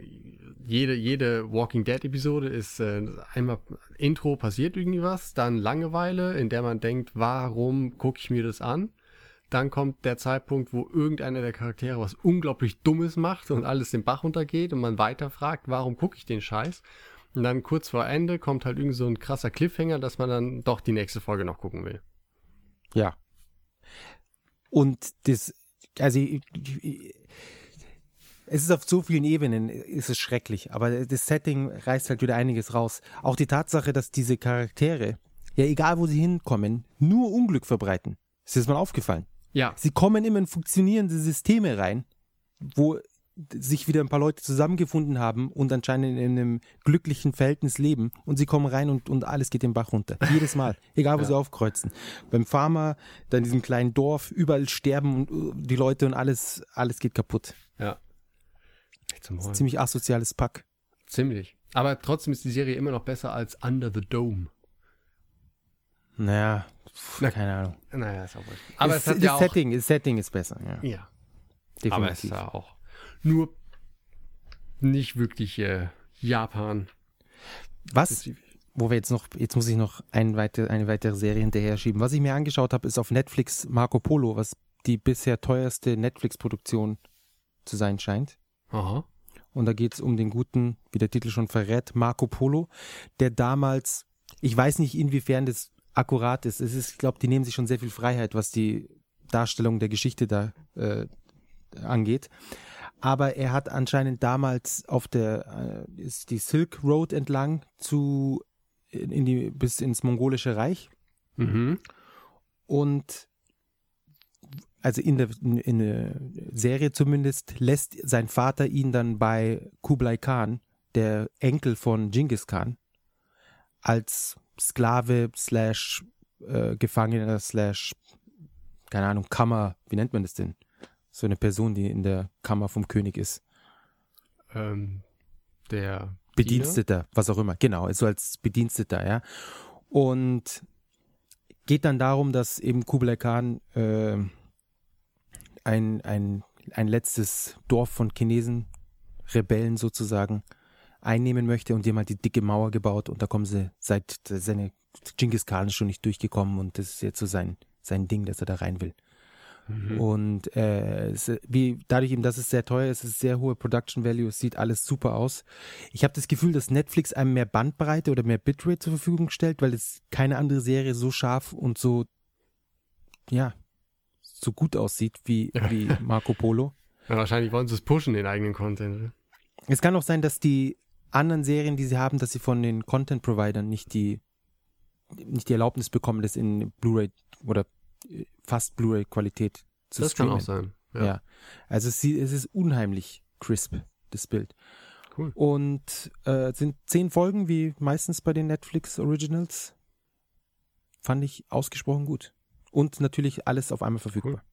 jede, jede Walking Dead Episode ist äh, einmal Intro passiert irgendwie was, dann Langeweile, in der man denkt, warum gucke ich mir das an? Dann kommt der Zeitpunkt, wo irgendeiner der Charaktere was unglaublich Dummes macht und alles den Bach runtergeht und man weiterfragt, warum gucke ich den Scheiß? Und dann kurz vor Ende kommt halt irgend so ein krasser Cliffhanger, dass man dann doch die nächste Folge noch gucken will. Ja. Und das, also es ist auf so vielen Ebenen, ist es schrecklich, aber das Setting reißt halt wieder einiges raus. Auch die Tatsache, dass diese Charaktere, ja egal wo sie hinkommen, nur Unglück verbreiten. Ist das mal aufgefallen? Ja, Sie kommen immer in funktionierende Systeme rein, wo sich wieder ein paar Leute zusammengefunden haben und anscheinend in einem glücklichen Verhältnis leben und sie kommen rein und, und alles geht den Bach runter. Jedes Mal. Egal, wo Ja. sie aufkreuzen. Beim Farmer, dann in diesem kleinen Dorf, überall sterben und, uh, die Leute und alles, alles geht kaputt. ja. Ziemlich asoziales Pack. Ziemlich. Aber trotzdem ist die Serie immer noch besser als Under the Dome. Naja, pf, Na- keine Ahnung. Naja, ist auch wurscht. Aber das, es hat das ja auch, Setting, das Setting ist besser, ja. Ja, aber es Definitiv. ist ja auch nur nicht wirklich äh, Japan. Was, wo wir jetzt noch, jetzt muss ich noch ein weiter, eine weitere Serie hinterher schieben. Was ich mir angeschaut habe, ist auf Netflix Marco Polo, was die bisher teuerste Netflix-Produktion zu sein scheint. Aha. Und da geht es um den guten, wie der Titel schon verrät, Marco Polo, der damals, ich weiß nicht, inwiefern das akkurat ist. Es ist, ich glaube, die nehmen sich schon sehr viel Freiheit, was die Darstellung der Geschichte da äh, angeht. Aber er hat anscheinend damals auf der äh, ist die Silk Road entlang zu in die bis ins mongolische Reich Mhm. und also in der, in der Serie zumindest lässt sein Vater ihn dann bei Kublai Khan, der Enkel von Genghis Khan, als Sklave slash äh, Gefangener slash keine Ahnung Kammer, wie nennt man das denn? So eine Person, die in der Kammer vom König ist. Ähm, der Bediensteter, was auch immer. Genau, so als Bediensteter, ja. Und geht dann darum, dass eben Kublai Khan äh, ein, ein, ein letztes Dorf von Chinesen, Rebellen sozusagen, einnehmen möchte und die haben halt die dicke Mauer gebaut und da kommen sie seit seine Genghis Khan ist schon nicht durchgekommen und das ist jetzt so sein, sein Ding, dass er da rein will. Mhm. Und äh, wie, dadurch eben, dass es sehr teuer ist, es ist sehr hohe Production Value, es sieht alles super aus. Ich habe das Gefühl, dass Netflix einem mehr Bandbreite oder mehr Bitrate zur Verfügung stellt, weil es keine andere Serie so scharf und so, ja, so gut aussieht wie, wie Marco Polo. Ja, wahrscheinlich wollen sie es pushen, den eigenen Content. Es kann auch sein, dass die anderen Serien, die sie haben, dass sie von den Content-Providern nicht die, nicht die Erlaubnis bekommen, das in Blu-ray oder äh, fast Blu-ray-Qualität zu Das kann streamen. auch sein. Ja. Ja. Also es, sieht- es ist unheimlich crisp, das Bild. Cool. Und äh, es sind zehn Folgen, wie meistens bei den Netflix Originals. Fand ich ausgesprochen gut. Und natürlich alles auf einmal verfügbar.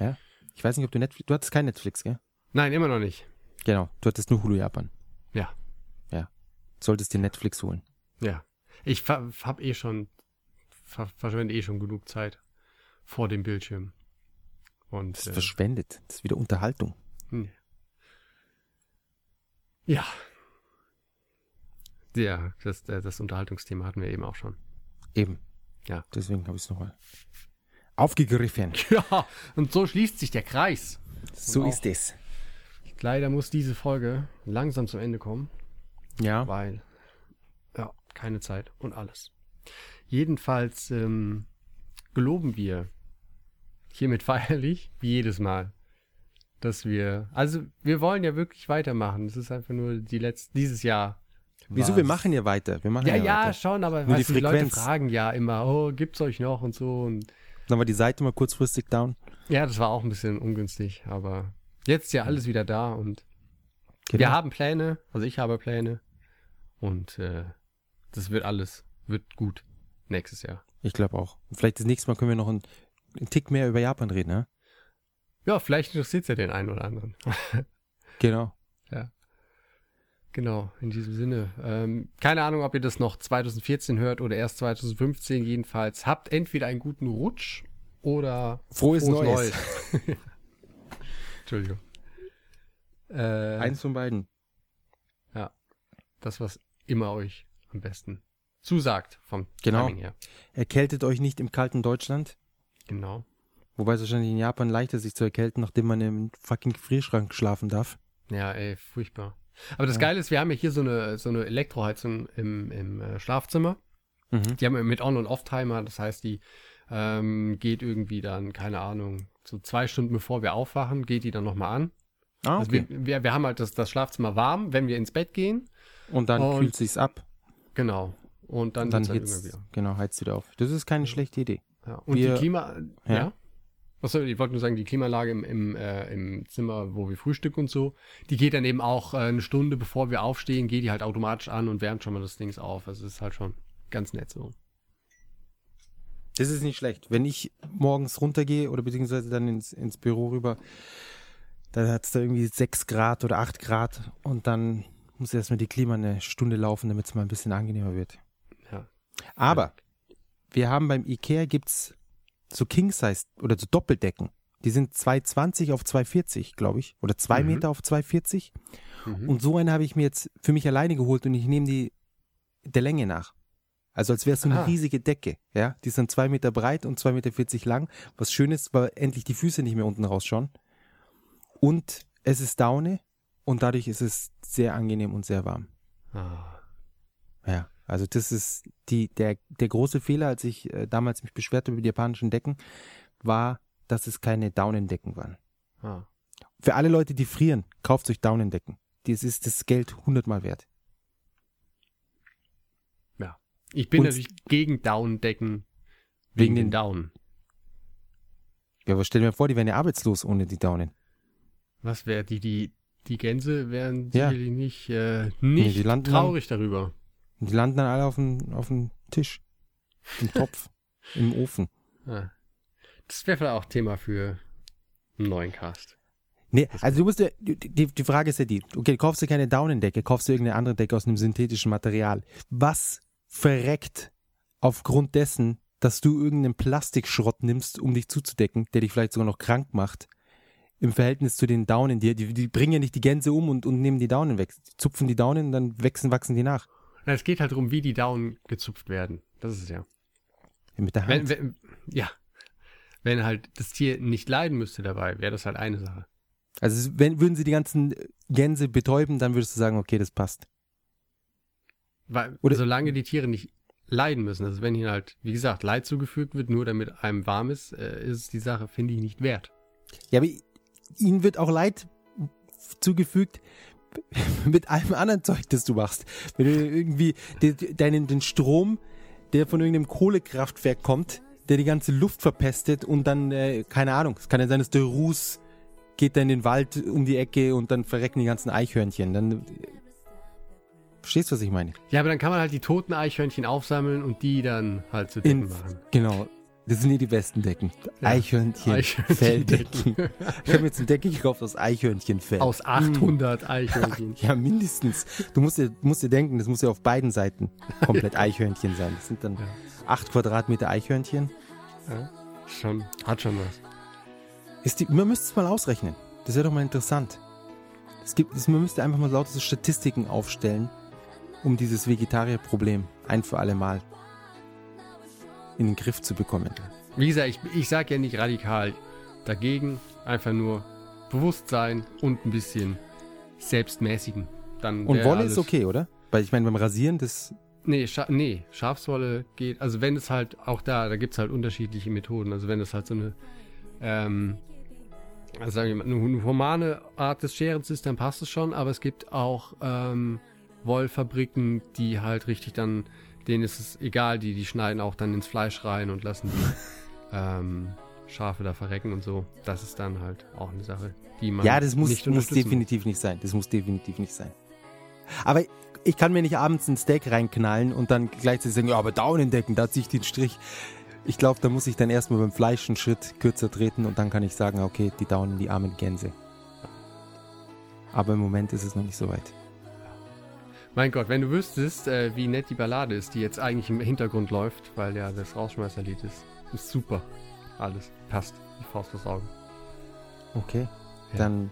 Ja. Ich weiß nicht, ob du Netflix, du hattest kein Netflix, gell? Nein, immer noch nicht. Genau. Du hattest nur Hulu Japan. Ja. Ja. Solltest dir Netflix holen. Ja. Ich ver hab eh schon, ver verschwende eh schon genug Zeit vor dem Bildschirm. Und Das äh, verschwendet. Das ist wieder Unterhaltung. hm. ja. Ja, das, äh, das Unterhaltungsthema hatten wir eben auch schon. Eben. Ja. Deswegen habe ich es nochmal aufgegriffen. Ja, und so schließt sich der Kreis. So ist es. Leider muss diese Folge langsam zum Ende kommen. Ja. weil ja, keine Zeit und alles. Jedenfalls ähm, geloben wir hiermit feierlich, wie jedes Mal, dass wir, also wir wollen ja wirklich weitermachen. Es ist einfach nur die letzte, dieses Jahr. Wieso? war's. Wir machen ja weiter. Wir machen Ja, ja, ja, weiter. schon, aber Nur die weißt du, die Leute fragen ja immer, oh, gibt's euch noch und so und Dann war die Seite mal kurzfristig down. ja, das war auch ein bisschen ungünstig, aber jetzt ist ja alles wieder da und Genau. wir haben Pläne, also ich habe Pläne und äh, das wird alles, wird gut nächstes Jahr. Ich glaube auch. Vielleicht das nächste Mal können wir noch einen, einen Tick mehr über Japan reden, ne? Ja, vielleicht interessiert es ja den einen oder anderen. Genau. genau, in diesem Sinne. Ähm, keine Ahnung, ob ihr das noch 2014 hört oder erst 2015 jedenfalls. Habt entweder einen guten Rutsch oder Frohes, Neues. Entschuldigung. Äh, Eins von beiden. das, was immer euch am besten zusagt vom Genau. Timing her. Erkältet euch nicht im kalten Deutschland. Genau. Wobei es wahrscheinlich in Japan leichter sich zu erkälten, nachdem man im fucking Gefrierschrank schlafen darf. Ja, ey, furchtbar. Aber das Ja. Geile ist, wir haben ja hier so eine, so eine Elektroheizung im, im äh, Schlafzimmer. Mhm. Die haben wir mit On- und Off-Timer, das heißt, die ähm, geht irgendwie dann, keine Ahnung, so zwei Stunden bevor wir aufwachen, geht die dann nochmal an. Ah, Also okay. wir, wir, wir haben halt das, das Schlafzimmer warm, wenn wir ins Bett gehen. Und dann und- kühlt sich's ab. Genau. Und dann, Und dann wird's halt wieder. genau, heizt wieder auf. Das ist keine schlechte Idee. Ja. Und wir- die Klima... Ja? Ja. Achso, ich wollte nur sagen, die Klimaanlage im, im, äh, im Zimmer, wo wir frühstücken und so, die geht dann eben auch äh, eine Stunde bevor wir aufstehen, geht die halt automatisch an und wärmt schon mal das Ding auf. Also es ist halt schon ganz nett so. Das ist nicht schlecht. Wenn ich morgens runtergehe oder beziehungsweise dann ins, ins Büro rüber, dann hat es da irgendwie 6 Grad oder 8 Grad und dann muss erstmal die Klima eine Stunde laufen, damit es mal ein bisschen angenehmer wird. Ja. Aber wir haben beim Ikea gibt's so King-Size oder so Doppeldecken. Die sind 220 auf 240, glaube ich. Oder 2 Mhm. Meter auf 240. Mhm. Und so eine habe ich mir jetzt für mich alleine geholt und ich nehme die der Länge nach. Also als wäre es so eine Ah. riesige Decke. Ja, die dann 2 Meter breit und 2,40 Meter lang. Was schön ist, weil endlich die Füße nicht mehr unten rausschauen. Und es ist Daune und dadurch ist es sehr angenehm und sehr warm. ah. Ja, also das ist die, der, der große Fehler, als ich äh, damals mich beschwerte über die japanischen Decken, war, dass es keine Daunendecken waren. Ah. Für alle Leute, die frieren, kauft euch Daunendecken. Das ist das Geld hundertmal wert. Ich bin Und- natürlich gegen Down-Decken wegen, Wegen den Down. Ja, aber stell dir mal vor, die wären ja arbeitslos ohne die Daunen. Was wäre die, die, die Gänse wären Ja. sicherlich nicht, äh, nicht die landen traurig darüber. Die landen dann alle auf dem, auf dem Tisch, im Topf, im Ofen. Ah. Das wäre vielleicht auch Thema für einen neuen Cast. Nee, also du musst ja, die, die Frage ist ja die, okay, kaufst du keine Daunendecke, kaufst du irgendeine andere Decke aus einem synthetischen Material. Was verreckt aufgrund dessen, dass du irgendeinen Plastikschrott nimmst, um dich zuzudecken, der dich vielleicht sogar noch krank macht, im Verhältnis zu den Daunen, die, die, die bringen ja nicht die Gänse um und, und nehmen die Daunen weg. Die zupfen die Daunen und dann wachsen, wachsen die nach. Na, es geht halt darum, wie die Down gezupft werden. Das ist es ja. Mit der Wenn, Hand. wenn, ja. Wenn halt das Tier nicht leiden müsste dabei, wäre das halt eine Sache. Also wenn, würden sie die ganzen Gänse betäuben, dann würdest du sagen, okay, das passt. Weil, Oder- solange die Tiere nicht leiden müssen, also wenn ihnen halt, wie gesagt, Leid zugefügt wird, nur damit einem warm ist, äh, ist es die Sache, finde ich, nicht wert. Ja, aber ihnen wird auch Leid zugefügt mit allem anderen Zeug, das du machst. Wenn du irgendwie de- deinen, den Strom, der von irgendeinem Kohlekraftwerk kommt, der die ganze Luft verpestet und dann, äh, keine Ahnung, es kann ja sein, dass der Ruß geht da in den Wald um die Ecke und dann verrecken die ganzen Eichhörnchen. Dann äh, verstehst du, was ich meine? Ja, aber dann kann man halt die toten Eichhörnchen aufsammeln und die dann halt zu In, Decken machen. genau. Das sind hier die besten Decken. Ja. Eichhörnchen, Eichhörnchendecken. Felddecken. Ich habe jetzt eine Decke gekauft aus Eichhörnchenfell. Aus 800 Eichhörnchen. Ja, mindestens. Du musst dir, musst dir denken, das muss ja auf beiden Seiten komplett Eichhörnchen sein. Das sind dann Ja. acht Quadratmeter Eichhörnchen. Ja, schon, hat schon was. Ist die, man müsste es mal ausrechnen. Das wäre doch mal interessant. Es gibt, es, man müsste einfach mal lauter so Statistiken aufstellen, um dieses Vegetarierproblem ein für alle Mal in den Griff zu bekommen. Wie gesagt, ich, ich sage ja nicht radikal dagegen, einfach nur Bewusstsein und ein bisschen selbstmäßigen. Dann Und Wolle alles- ist okay, oder? Weil ich meine, beim Rasieren, das Nee, Scha nee, Schafswolle geht, also wenn es halt, auch da, da gibt es halt unterschiedliche Methoden. Also wenn es halt so eine, ähm, also sagen wir mal, eine, eine humane Art des Scherens ist, dann passt es schon, aber es gibt auch ähm, Wollfabriken, die halt richtig dann, denen ist es egal, die, die schneiden auch dann ins Fleisch rein und lassen die ähm, Schafe da verrecken und so. Das ist dann halt auch eine Sache, die man Ja, das muss, nicht muss definitiv nicht sein. Das muss definitiv nicht sein. Aber ich kann mir nicht abends ein Steak reinknallen und dann gleichzeitig sagen, ja, aber Daunendecken, da ziehe ich den Strich. Ich glaube, da muss ich dann erstmal beim Fleisch einen Schritt kürzer treten und dann kann ich sagen, okay, die Daunen, die armen Gänse. Aber im Moment ist es noch nicht so weit. Mein Gott, wenn du wüsstest, äh, wie nett die Ballade ist, die jetzt eigentlich im Hintergrund läuft, weil ja das Rausschmeißerlied ist, ist super. Alles passt. Die Faust aufs Auge. Okay, Ja. dann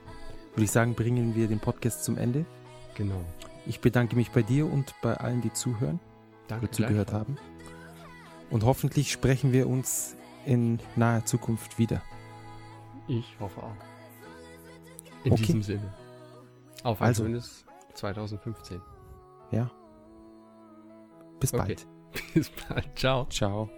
würde ich sagen, bringen wir den Podcast zum Ende. Genau. Ich bedanke mich bei dir und bei allen, die zuhören Danke. oder zugehört haben. Und hoffentlich sprechen wir uns in naher Zukunft wieder. Ich hoffe auch. In Okay. diesem Sinne. Auf ein Also. schönes 2015. Ja. Bis Okay. bald. Bis bald. Ciao. Ciao.